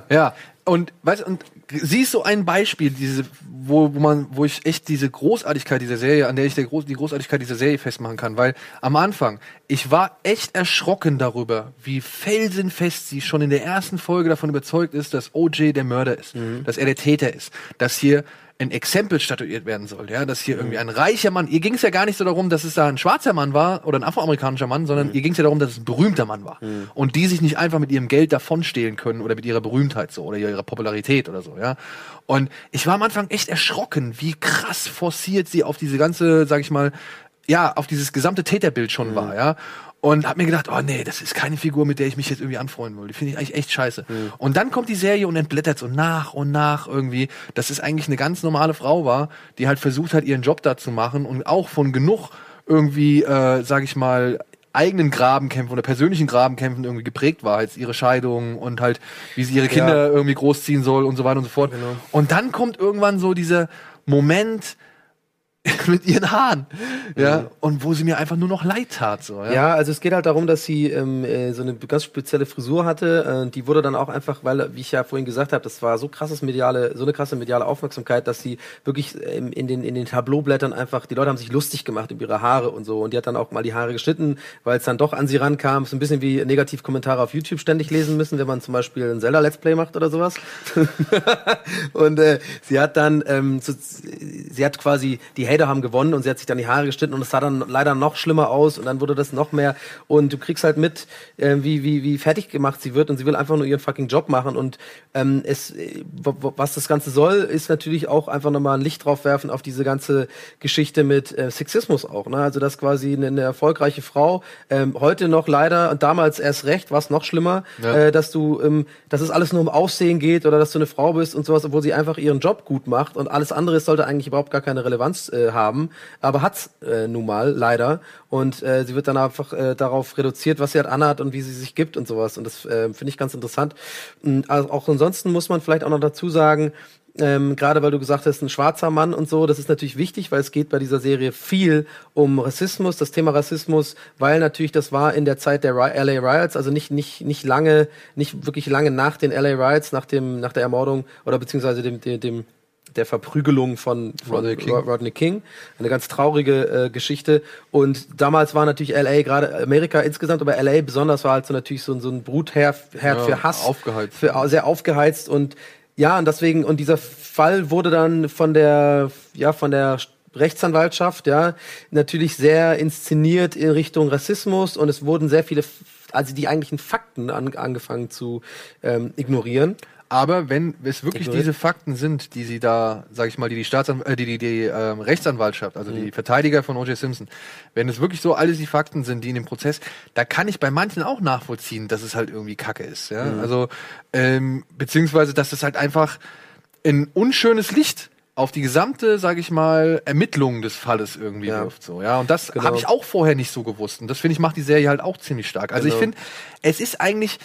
Ja, und weißt du, und sie ist so ein Beispiel, diese, wo, wo man, wo ich echt diese Großartigkeit dieser Serie, an der ich der Groß, die Großartigkeit dieser Serie festmachen kann, weil am Anfang, ich war echt erschrocken darüber, wie felsenfest sie schon in der ersten Folge davon überzeugt ist, dass OJ der Mörder ist, dass er der Täter ist, dass hier ein Exempel statuiert werden soll, ja, dass hier irgendwie ein reicher Mann, ihr ging es ja gar nicht so darum, dass es da ein schwarzer Mann war oder ein afroamerikanischer Mann, sondern ihr ging es ja darum, dass es ein berühmter Mann war. Und die sich nicht einfach mit ihrem Geld davonstehlen können oder mit ihrer Berühmtheit so oder ihrer Popularität oder so, ja. Und ich war am Anfang echt erschrocken, wie krass forciert sie auf diese ganze, sag ich mal, ja, auf dieses gesamte Täterbild schon war, ja. Und hab mir gedacht, oh nee, das ist keine Figur, mit der ich mich jetzt irgendwie anfreunden will. Die finde ich eigentlich echt scheiße. Und dann kommt die Serie und entblättert so nach und nach irgendwie, dass es eigentlich eine ganz normale Frau war, die halt versucht hat, ihren Job da zu machen und auch von genug irgendwie, äh, sag ich mal, eigenen Grabenkämpfen oder persönlichen Grabenkämpfen irgendwie geprägt war, als ihre Scheidung und halt, wie sie ihre Kinder irgendwie großziehen soll und so weiter und so fort. Und dann kommt irgendwann so dieser Moment, mit ihren Haaren. Ja, und wo sie mir einfach nur noch leid tat. So, ja. Ja, also es geht halt darum, dass sie ähm, äh, so eine ganz spezielle Frisur hatte. Äh, die wurde dann auch einfach, weil, wie ich ja vorhin gesagt habe, das war so krasses mediale, so eine krasse mediale Aufmerksamkeit, dass sie wirklich ähm, in den in den Tableaublättern einfach, die Leute haben sich lustig gemacht über ihre Haare und so. Und die hat dann auch mal die Haare geschnitten, weil es dann doch an sie rankam. So ein bisschen wie Negativkommentare auf YouTube ständig lesen müssen, wenn man zum Beispiel ein Zelda Let's Play macht oder sowas. und äh, sie hat dann, ähm, so, sie hat quasi, die Hater haben gewonnen und sie hat sich dann die Haare geschnitten und es sah dann leider noch schlimmer aus und dann wurde das noch mehr und du kriegst halt mit, äh, wie, wie, wie fertig gemacht sie wird und sie will einfach nur ihren fucking Job machen und ähm, es, äh, was das Ganze soll, ist natürlich auch einfach nochmal ein Licht drauf werfen auf diese ganze Geschichte mit äh, Sexismus auch, ne? also dass quasi eine, eine erfolgreiche Frau ähm, heute noch leider und damals erst recht, war es noch schlimmer, Ja. äh, dass du, ähm, dass es alles nur um Aussehen geht oder dass du eine Frau bist und sowas, obwohl sie einfach ihren Job gut macht und alles andere sollte eigentlich überhaupt gar keine Relevanz äh, haben, aber hat's äh, nun mal leider. Und äh, sie wird dann einfach äh, darauf reduziert, was sie halt anhat und wie sie sich gibt und sowas. Und das äh, finde ich ganz interessant. Und also auch ansonsten muss man vielleicht auch noch dazu sagen, ähm, gerade weil du gesagt hast, ein schwarzer Mann und so, das ist natürlich wichtig, weil es geht bei dieser Serie viel um Rassismus, das Thema Rassismus, weil natürlich das war in der Zeit der Ri- LA Riots, also nicht nicht nicht lange, nicht wirklich lange nach den LA Riots, nach dem nach der Ermordung oder beziehungsweise dem dem, dem der Verprügelung von, Rodney King. Ro- Rodney King. Eine ganz traurige äh, Geschichte. Und damals war natürlich LA, gerade Amerika insgesamt, aber LA besonders war halt so natürlich so, ein- so ein Brutherd Herd Ja, für Hass. aufgeheizt. Für, sehr aufgeheizt und ja, und deswegen, und dieser Fall wurde dann von der, ja, von der Rechtsanwaltschaft, ja, natürlich sehr inszeniert in Richtung Rassismus und es wurden sehr viele, also die eigentlichen Fakten an, angefangen zu ähm, ignorieren. Aber wenn es wirklich diese Fakten sind, die sie da, sag ich mal, die die Staatsan äh, die die, die ähm, Rechtsanwaltschaft, also Mhm. die Verteidiger von O.J. Simpson, wenn es wirklich so alles die Fakten sind, die in dem Prozess, da kann ich bei manchen auch nachvollziehen, dass es halt irgendwie Kacke ist, ja. Mhm. Also ähm, beziehungsweise, dass es halt einfach ein unschönes Licht auf die gesamte, sag ich mal, Ermittlung des Falles irgendwie Ja. wirft, so ja. Und das Genau. habe ich auch vorher nicht so gewusst. Und das finde ich macht die Serie halt auch ziemlich stark. Also ich Genau. finde, es ist eigentlich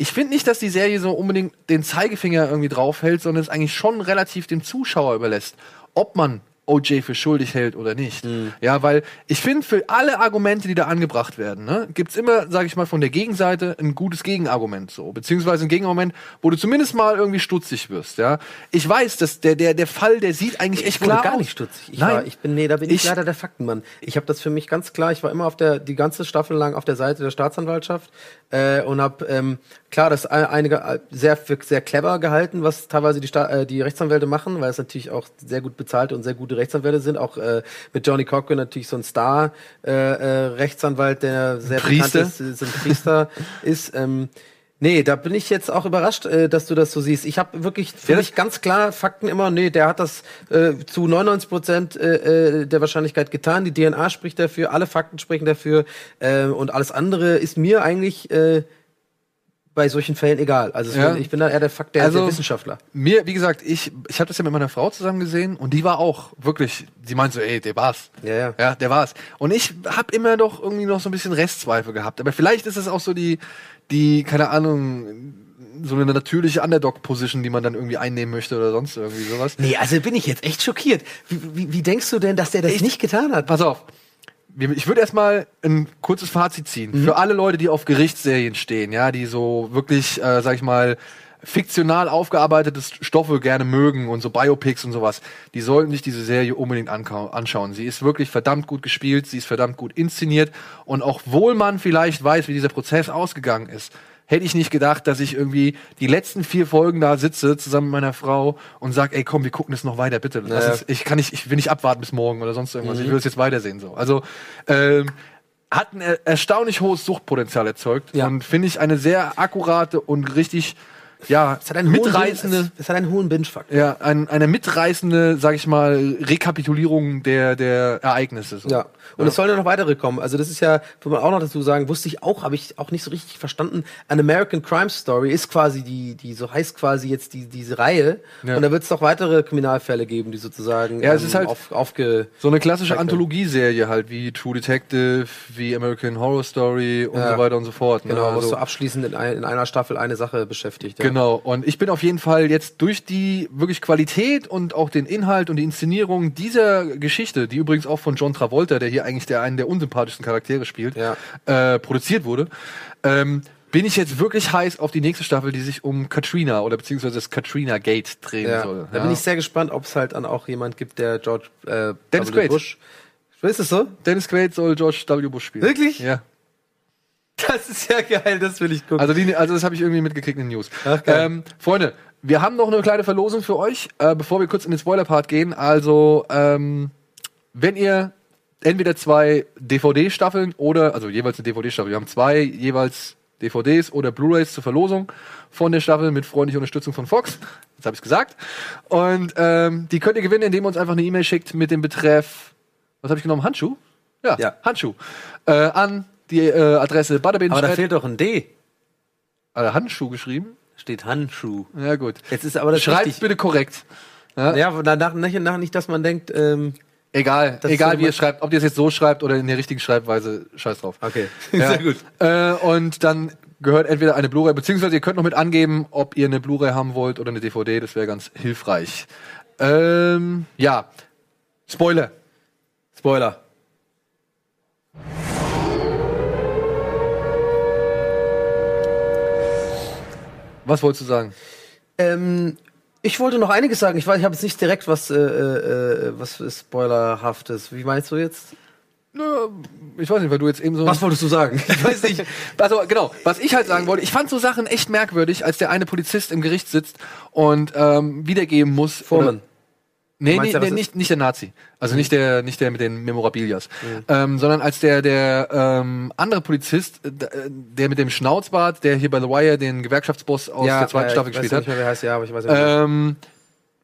ich finde nicht, dass die Serie so unbedingt den Zeigefinger irgendwie draufhält, sondern es eigentlich schon relativ dem Zuschauer überlässt, ob man OJ für schuldig hält oder nicht. Mhm. Ja, weil ich finde, für alle Argumente, die da angebracht werden, ne, gibt's immer, sage ich mal, von der Gegenseite ein gutes Gegenargument so, beziehungsweise ein Gegenargument, wo du zumindest mal irgendwie stutzig wirst. Ja, ich weiß, dass der der der Fall, der sieht eigentlich echt Ich wurde klar gar nicht stutzig. Ich, Nein, war, ich bin, nee, da bin ich, Ich- leider der Faktenmann. Ich habe das für mich ganz klar. Ich war immer auf der, die ganze Staffel lang auf der Seite der Staatsanwaltschaft äh, und habe ähm, klar, das ein- einige äh, sehr sehr clever gehalten, was teilweise die, Sta äh, die Rechtsanwälte machen, weil es natürlich auch sehr gut bezahlte und sehr gute Rechtsanwälte sind. Auch äh, mit Johnny Cochran natürlich so ein Star äh, äh, Rechtsanwalt, der sehr Priester. bekannt ist, so ein Priester ist. Ähm, Nee, da bin ich jetzt auch überrascht, äh, dass du das so siehst. Ich habe wirklich für Ja, mich ganz klar Fakten immer, nee, der hat das äh, zu 99 Prozent äh, äh, der Wahrscheinlichkeit getan. Die DNA spricht dafür, alle Fakten sprechen dafür äh, und alles andere ist mir eigentlich äh, bei solchen Fällen egal. Also Ja. ich bin da eher der Fakt der, Also- der Wissenschaftler. Mir, wie gesagt, ich, ich habe das ja mit meiner Frau zusammen gesehen und die war auch wirklich, die meinte so, ey, der war's. Ja, ja. Ja, der war's. Und ich habe immer doch irgendwie noch so ein bisschen Restzweifel gehabt. Aber vielleicht ist es auch so die, die, keine Ahnung, so eine natürliche Underdog-Position, die man dann irgendwie einnehmen möchte oder sonst irgendwie sowas. Nee, also bin ich jetzt echt schockiert. Wie, wie, wie denkst du denn, dass der das Ich- nicht getan hat? Pass auf. Ich würde erstmal ein kurzes Fazit ziehen. Mhm. Für alle Leute, die auf Gerichtsserien stehen, ja, die so wirklich, äh, sag ich mal, fiktional aufgearbeitete Stoffe gerne mögen und so Biopics und sowas, die sollten sich diese Serie unbedingt anschauen. Sie ist wirklich verdammt gut gespielt, sie ist verdammt gut inszeniert und auch wohl man vielleicht weiß, wie dieser Prozess ausgegangen ist, hätte ich nicht gedacht, dass ich irgendwie die letzten vier Folgen da sitze zusammen mit meiner Frau und sag, ey komm, wir gucken es noch weiter, bitte. Lass Ja. uns, ich kann nicht, ich will nicht abwarten bis morgen oder sonst irgendwas. Ich will es jetzt weitersehen so. Also ähm, hat ein er erstaunlich hohes Suchtpotenzial erzeugt Ja. und finde ich eine sehr akkurate und richtig ja Es hat einen hohen mitreißende Bin- es hat einen hohen Binge-Faktor. ja, ein, eine mitreißende, sag ich mal, Rekapitulierung der, der Ereignisse. So. Ja. Und es sollen ja noch weitere kommen. Also das ist ja, muss man auch noch dazu sagen, wusste ich auch, habe ich auch nicht so richtig verstanden. An American Crime Story ist quasi die, die so heißt quasi jetzt die, diese Reihe. Ja. Und da wird es noch weitere Kriminalfälle geben, die sozusagen Ja, es ist halt- auf, aufge. So eine klassische. Anthologieserie halt, wie True Detective, wie American Horror Story und Ja. so weiter und so fort. ne? Genau, was Also- so abschließend in, ein, in einer Staffel eine Sache beschäftigt. Ja. Genau, und ich bin auf jeden Fall jetzt durch die wirklich Qualität und auch den Inhalt und die Inszenierung dieser Geschichte, die übrigens auch von John Travolta, der hier eigentlich der einen der unsympathischsten Charaktere spielt, Ja. äh, produziert wurde, ähm, bin ich jetzt wirklich heiß auf die nächste Staffel, die sich um Katrina oder beziehungsweise das Katrina Gate drehen Ja. soll. Da bin ich sehr gespannt, ob es halt dann auch jemand gibt, der George äh, Dennis W. Quaid. Bush. Ist es so? Dennis Quaid soll George W. Bush spielen. Wirklich? Ja. Das ist ja geil, das will ich gucken. Also, die, also das habe ich irgendwie mitgekriegt in den News. Ach, geil. ähm, Freunde, wir haben noch eine kleine Verlosung für euch, äh, bevor wir kurz in den Spoiler-Part gehen. Also, ähm, wenn ihr entweder zwei DVD-Staffeln oder, also jeweils eine DVD-Staffel, wir haben zwei jeweils DVDs oder Blu-rays zur Verlosung von der Staffel mit freundlicher Unterstützung von Fox. Jetzt habe ich gesagt. Und ähm, die könnt ihr gewinnen, indem ihr uns einfach eine E-Mail schickt mit dem Betreff, was habe ich genommen, Handschuh? Ja, Ja. Handschuh. Äh, an die äh, Adresse Butterbin. aber da fehlt doch ein D. äh, Handschuh geschrieben. Steht Handschuh. Ja, gut. Jetzt ist aber das Schreibt richtig. bitte korrekt. Ja? Ja, danach nicht, nach nicht, dass man denkt, ähm, Egal, egal wie ihr schreibt, ob ihr es jetzt so schreibt oder in der richtigen Schreibweise, scheiß drauf. okay. Ja. Sehr gut. Äh, und dann gehört entweder eine Blu-ray, beziehungsweise ihr könnt noch mit angeben, ob ihr eine Blu-ray haben wollt oder eine DVD, das wäre ganz hilfreich. Ähm, ja, Spoiler. Spoiler. Was wolltest du sagen? Ähm, ich wollte noch einiges sagen. Ich weiß, ich habe jetzt nicht direkt was, äh, äh, was Spoilerhaftes. Wie meinst du jetzt? Ich weiß nicht, weil du jetzt eben so. Was wolltest du sagen? Ich weiß nicht. Also genau, was ich halt sagen wollte, ich fand so Sachen echt merkwürdig, als der eine Polizist im Gericht sitzt und ähm, wiedergeben muss. Foreman. Nee, nee, ja, nee nicht, nicht der Nazi. Also nicht der, nicht der mit den Memorabilias. Mhm. Ähm, sondern als der, der ähm, andere Polizist, äh, der mit dem Schnauzbart, der hier bei The Wire den Gewerkschaftsboss aus der zweiten ja, Staffel ich weiß gespielt nicht hat. mehr, wer heißt, ja, aber ich weiß nicht. Ähm,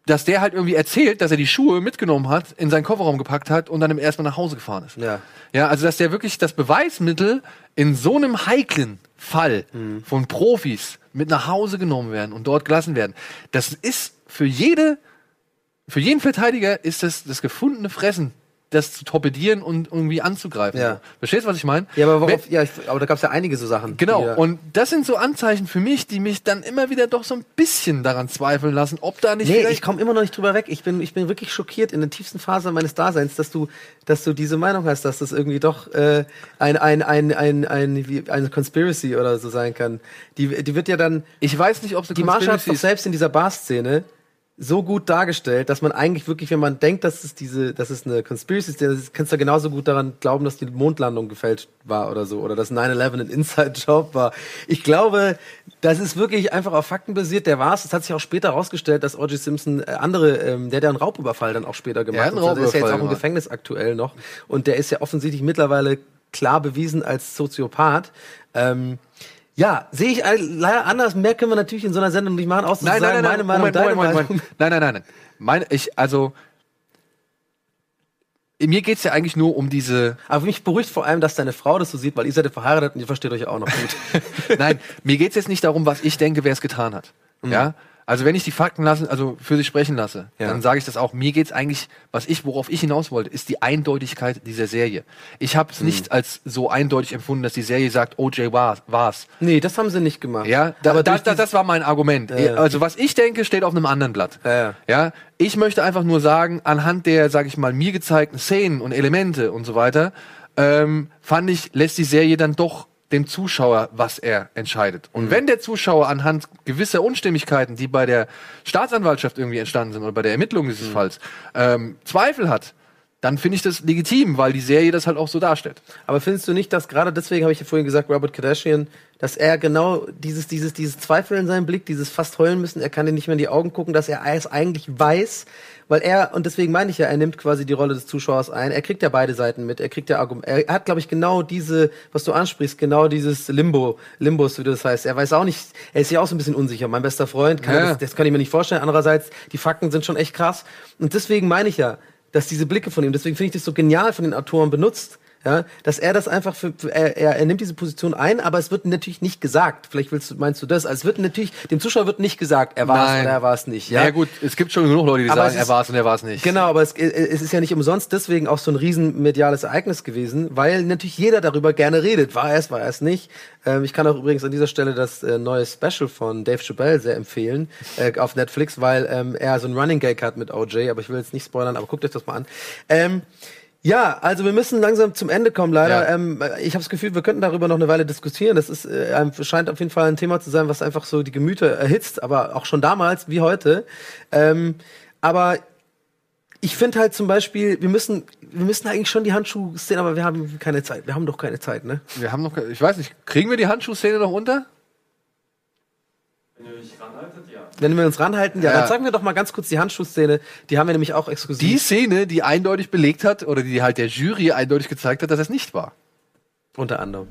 dass der halt irgendwie erzählt, dass er die Schuhe mitgenommen hat, in seinen Kofferraum gepackt hat und dann im ersten Mal nach Hause gefahren ist. Ja. Ja, also dass der wirklich das Beweismittel in so einem heiklen Fall Mhm. von Profis mit nach Hause genommen werden und dort gelassen werden. Das ist für jede, für jeden Verteidiger ist das das gefundene Fressen, das zu torpedieren und irgendwie anzugreifen. Ja. Verstehst du, was ich meine? ja, aber Wenn- worauf, ja, ich, aber da gab es ja einige so Sachen. Genau, und das sind so Anzeichen für mich, die mich dann immer wieder doch so ein bisschen daran zweifeln lassen, ob da nicht Nee, ich komme immer noch nicht drüber weg. Ich bin, ich bin wirklich schockiert in der tiefsten Phase meines Daseins, dass du, dass du diese Meinung hast, dass das irgendwie doch äh, ein, ein, ein, ein, ein, wie, eine Conspiracy oder so sein kann. Die, die wird ja dann, ich weiß nicht, ob es eine die Marsha Conspiracy doch ist. selbst in dieser Bar-Szene so gut dargestellt, dass man eigentlich wirklich, wenn man denkt, dass es diese, dass es eine Conspiracy ist, dann kannst du genauso gut daran glauben, dass die Mondlandung gefälscht war oder so, oder dass 9-11 ein Inside-Job war. Ich glaube, das ist wirklich einfach auf Fakten basiert. Der war's. Es hat sich auch später herausgestellt, dass O.J. Simpson äh, andere, ähm, der hat ja einen Raubüberfall dann auch später gemacht. hat einen und so. Der ist ja jetzt Raubüberfall auch im. Gefängnis aktuell noch. Und der ist ja offensichtlich mittlerweile klar bewiesen als Soziopath. Ähm, ja, sehe ich leider anders. Mehr können wir natürlich in so einer Sendung nicht machen, außer Nein, zu sagen, nein, nein, meine nein, Meinung, Moment, deine Moment, Meinung. Moment. Nein, nein, nein, nein. Meine, ich, also, mir geht's ja eigentlich nur um diese. Aber mich beruhigt vor allem, dass deine Frau das so sieht, weil ihr seid ja verheiratet und ihr versteht euch auch noch gut. Nein, mir geht's jetzt nicht darum, was ich denke, wer es getan hat. Ja. Also wenn ich die Fakten lassen, also für sich sprechen lasse, Ja. dann sage ich das auch. Mir geht's eigentlich, was ich, worauf ich hinaus wollte, ist die Eindeutigkeit dieser Serie. Ich habe es nicht als so eindeutig empfunden, dass die Serie sagt, OJ war, war's. nee, das haben sie nicht gemacht. Ja, da, aber da, da, das war mein Argument. Ja, ja. Also was ich denke, steht auf einem anderen Blatt. Ja, ich möchte einfach nur sagen, anhand der, sag ich mal, mir gezeigten Szenen und Elemente und so weiter, ähm, fand ich, lässt die Serie dann doch dem Zuschauer, was er entscheidet. Mhm. Und wenn der Zuschauer anhand gewisser Unstimmigkeiten, die bei der Staatsanwaltschaft irgendwie entstanden sind oder bei der Ermittlung Mhm. dieses Falls, ähm, Zweifel hat, dann finde ich das legitim, weil die Serie das halt auch so darstellt. Aber findest du nicht, dass gerade deswegen habe ich ja vorhin gesagt, Robert Kardashian, dass er genau dieses, dieses, dieses Zweifel in seinem Blick, dieses fast heulen müssen, er kann dir nicht mehr in die Augen gucken, dass er es eigentlich weiß, weil er, und deswegen meine ich ja, er nimmt quasi die Rolle des Zuschauers ein, er kriegt ja beide Seiten mit, er kriegt ja Argumente, er hat, glaube ich, genau diese, was du ansprichst, genau dieses Limbo, Limbus, wie das heißt. Er weiß auch nicht, er ist ja auch so ein bisschen unsicher. Mein bester Freund, kann Ja. das, das kann ich mir nicht vorstellen. Andererseits, die Fakten sind schon echt krass. Und deswegen meine ich ja, dass diese Blicke von ihm, deswegen finde ich das so genial von den Autoren benutzt, ja, dass er das einfach für, er, er, er nimmt diese Position ein, aber es wird natürlich nicht gesagt. Vielleicht willst du, meinst du das? Also es wird natürlich, dem Zuschauer wird nicht gesagt, er war es oder er war es nicht. Ja? Ja, gut, es gibt schon genug Leute, die Aber sagen, es er ist- war es und er war es nicht. Genau, aber es, es ist ja nicht umsonst deswegen auch so ein riesen mediales Ereignis gewesen, weil natürlich jeder darüber gerne redet. War er es, war er es nicht. Ähm, ich kann auch übrigens an dieser Stelle das äh, neue Special von Dave Chappelle sehr empfehlen äh, auf Netflix, weil ähm, er so ein Running Gag hat mit OJ, aber ich will jetzt nicht spoilern, aber guckt euch das mal an. Ähm, ja, also wir müssen langsam zum Ende kommen, leider. Ja. Ähm, ich habe das Gefühl, wir könnten darüber noch eine Weile diskutieren. Das ist, äh, ein- scheint auf jeden Fall ein Thema zu sein, was einfach so die Gemüter erhitzt, aber auch schon damals wie heute. Ähm, aber ich finde halt zum Beispiel, wir müssen, wir müssen eigentlich schon die Handschuhe-Szene, aber wir haben keine Zeit. Wir haben doch keine Zeit, ne? Wir haben noch, ich weiß nicht, kriegen wir die Handschuhszene noch unter? Wenn wir uns ranhalten, ja, Ja. dann sagen wir doch mal ganz kurz die Handschuhszene. Die haben wir nämlich auch exklusiv. Die Szene, die eindeutig belegt hat oder die halt der Jury eindeutig gezeigt hat, dass es nicht war. unter anderem.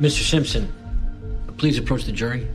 Mr. Simpson, please approach the jury.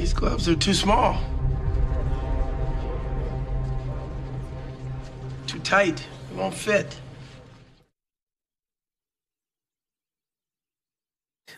These gloves are too small. Too tight. It won't fit.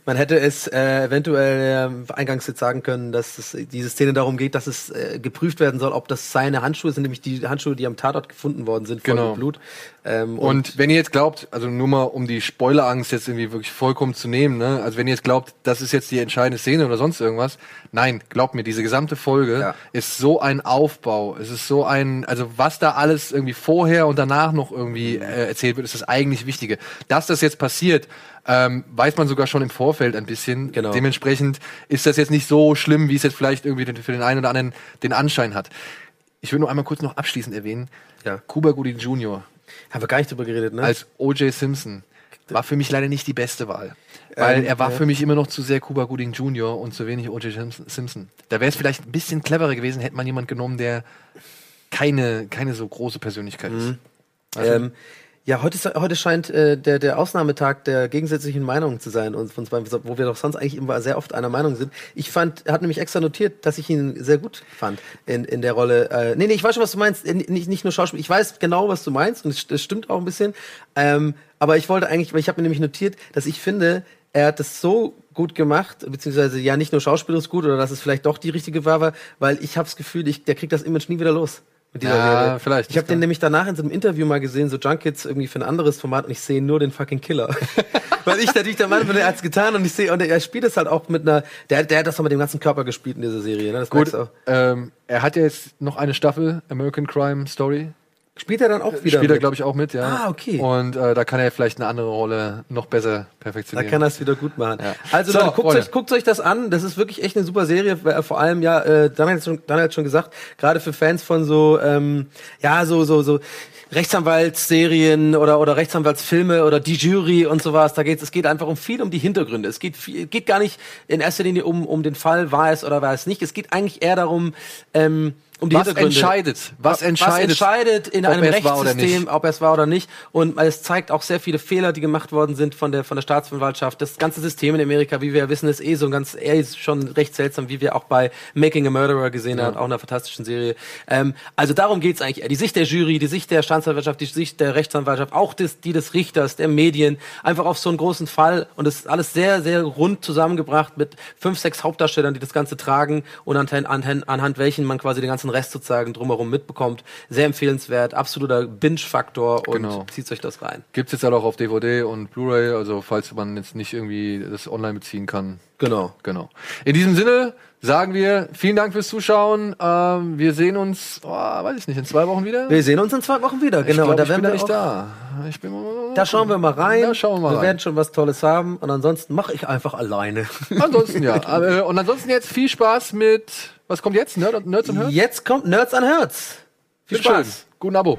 Man hätte es äh, eventuell ähm, eingangs jetzt sagen können, dass es, diese Szene darum geht, dass es äh, geprüft werden soll, ob das seine Handschuhe sind, nämlich die Handschuhe, die am Tatort gefunden worden sind, voll Genau. mit Blut. Ähm, Und wenn ihr jetzt glaubt, also nur mal um die Spoilerangst jetzt irgendwie wirklich vollkommen zu nehmen, ne? Also wenn ihr jetzt glaubt, das ist jetzt die entscheidende Szene oder sonst irgendwas, nein, glaubt mir, diese gesamte Folge Ja. ist so ein Aufbau, es ist so ein, also was da alles irgendwie vorher und danach noch irgendwie äh, erzählt wird, ist das eigentlich Wichtige. Dass das jetzt passiert, ähm, weiß man sogar schon im Vorfeld ein bisschen. Genau. Dementsprechend ist das jetzt nicht so schlimm, wie es jetzt vielleicht irgendwie für den einen oder anderen den Anschein hat. Ich will nur einmal kurz noch abschließend erwähnen, Ja. Cuba Gooding Jr haben wir gar nicht drüber geredet, ne? als O.J. Simpson war für mich leider nicht die beste Wahl. Weil Ähm, er war ja. für mich immer noch zu sehr Cuba Gooding Jr. und zu wenig O.J. Simpson-. Da wäre es vielleicht ein bisschen cleverer gewesen, hätte man jemand genommen, der keine, keine so große Persönlichkeit ist. Ähm, Ja, heute, ist, heute scheint äh, der, der Ausnahmetag der gegensätzlichen Meinungen zu sein, und von zwei, wo wir doch sonst eigentlich immer sehr oft einer Meinung sind. Ich fand, er hat nämlich extra notiert, dass ich ihn sehr gut fand in, in der Rolle. Äh, nee, nee, ich weiß schon, was du meinst. Nicht, nicht nur Schauspiel. Ich weiß genau, was du meinst, und das stimmt auch ein bisschen. Ähm, aber ich wollte eigentlich, weil ich habe mir nämlich notiert, dass ich finde, er hat das so gut gemacht, beziehungsweise ja nicht nur schauspielerisch gut, oder dass es vielleicht doch die richtige war weil ich habe das Gefühl, ich, der kriegt das Image nie wieder los. Mit dieser Ja, Serie. vielleicht, Ich habe den nämlich danach in so einem Interview mal gesehen, so Junkets irgendwie für ein anderes Format und ich sehe nur den fucking Killer. Weil ich natürlich der Mann bin, der hat's getan und ich sehe, und er spielt es halt auch mit einer, der, der hat das doch mit dem ganzen Körper gespielt in dieser Serie, ne? Das Gut, auch. ähm, er hat ja jetzt noch eine Staffel American Crime Story. Spielt er dann auch wieder? Spielt er, glaube ich, auch mit, ja. Ah, okay. Und äh, da kann er vielleicht eine andere Rolle noch besser Da perfektionieren. kann er es wieder gut machen. Ja. Also So, Leute, guckt euch, guckt euch das an. Das ist wirklich echt eine super Serie. Äh, Vor allem ja, äh, Daniel hat schon, Daniel hat schon gesagt, gerade für Fans von so, ähm, ja, so so so Rechtsanwaltsserien oder oder Rechtsanwaltsfilme oder die Jury und sowas. Da geht's, es geht einfach um viel um die Hintergründe. Es geht viel, geht gar nicht in erster Linie um um den Fall, war es oder war es nicht. Es geht eigentlich eher darum. Ähm, um die Was Hintergründe. entscheidet? Was entscheidet, Was entscheidet in einem Rechtssystem, ob er es war oder nicht. Und es zeigt auch sehr viele Fehler, die gemacht worden sind von der, von der Staatsanwaltschaft. Das ganze System in Amerika, wie wir ja wissen, ist eh so ganz, ist schon recht seltsam, wie wir auch bei Making a Murderer gesehen haben, auch einer fantastischen Serie. Ähm, also darum geht's eigentlich. Die Sicht der Jury, die Sicht der Staatsanwaltschaft, die Sicht der Rechtsanwaltschaft, auch des, die des Richters, der Medien, einfach auf so einen großen Fall. Und es ist alles sehr, sehr rund zusammengebracht mit fünf, sechs Hauptdarstellern, die das Ganze tragen und anhand, anhand, anhand welchen man quasi den ganzen Rest sozusagen drumherum mitbekommt. Sehr empfehlenswert, absoluter Binge-Faktor und Genau. zieht euch das rein. Gibt's jetzt halt auch auf DVD und Blu-ray, also falls man jetzt nicht irgendwie das online beziehen kann. Genau. Genau. In diesem Sinne sagen wir vielen Dank fürs Zuschauen. Ähm, wir sehen uns, oh, weiß ich nicht, in zwei Wochen wieder. Wir sehen uns in zwei Wochen wieder, ich genau. glaub, da werden wir nicht da. Ich bin Da schauen wir mal rein. Da schauen wir mal rein. werden schon was Tolles haben und ansonsten mache ich einfach alleine. Ansonsten ja. Äh, und ansonsten jetzt viel Spaß mit, was kommt jetzt? Nerd, Nerds und Nerds? Jetzt kommt Nerds an Herz. Viel. Spaß. Guten Abo.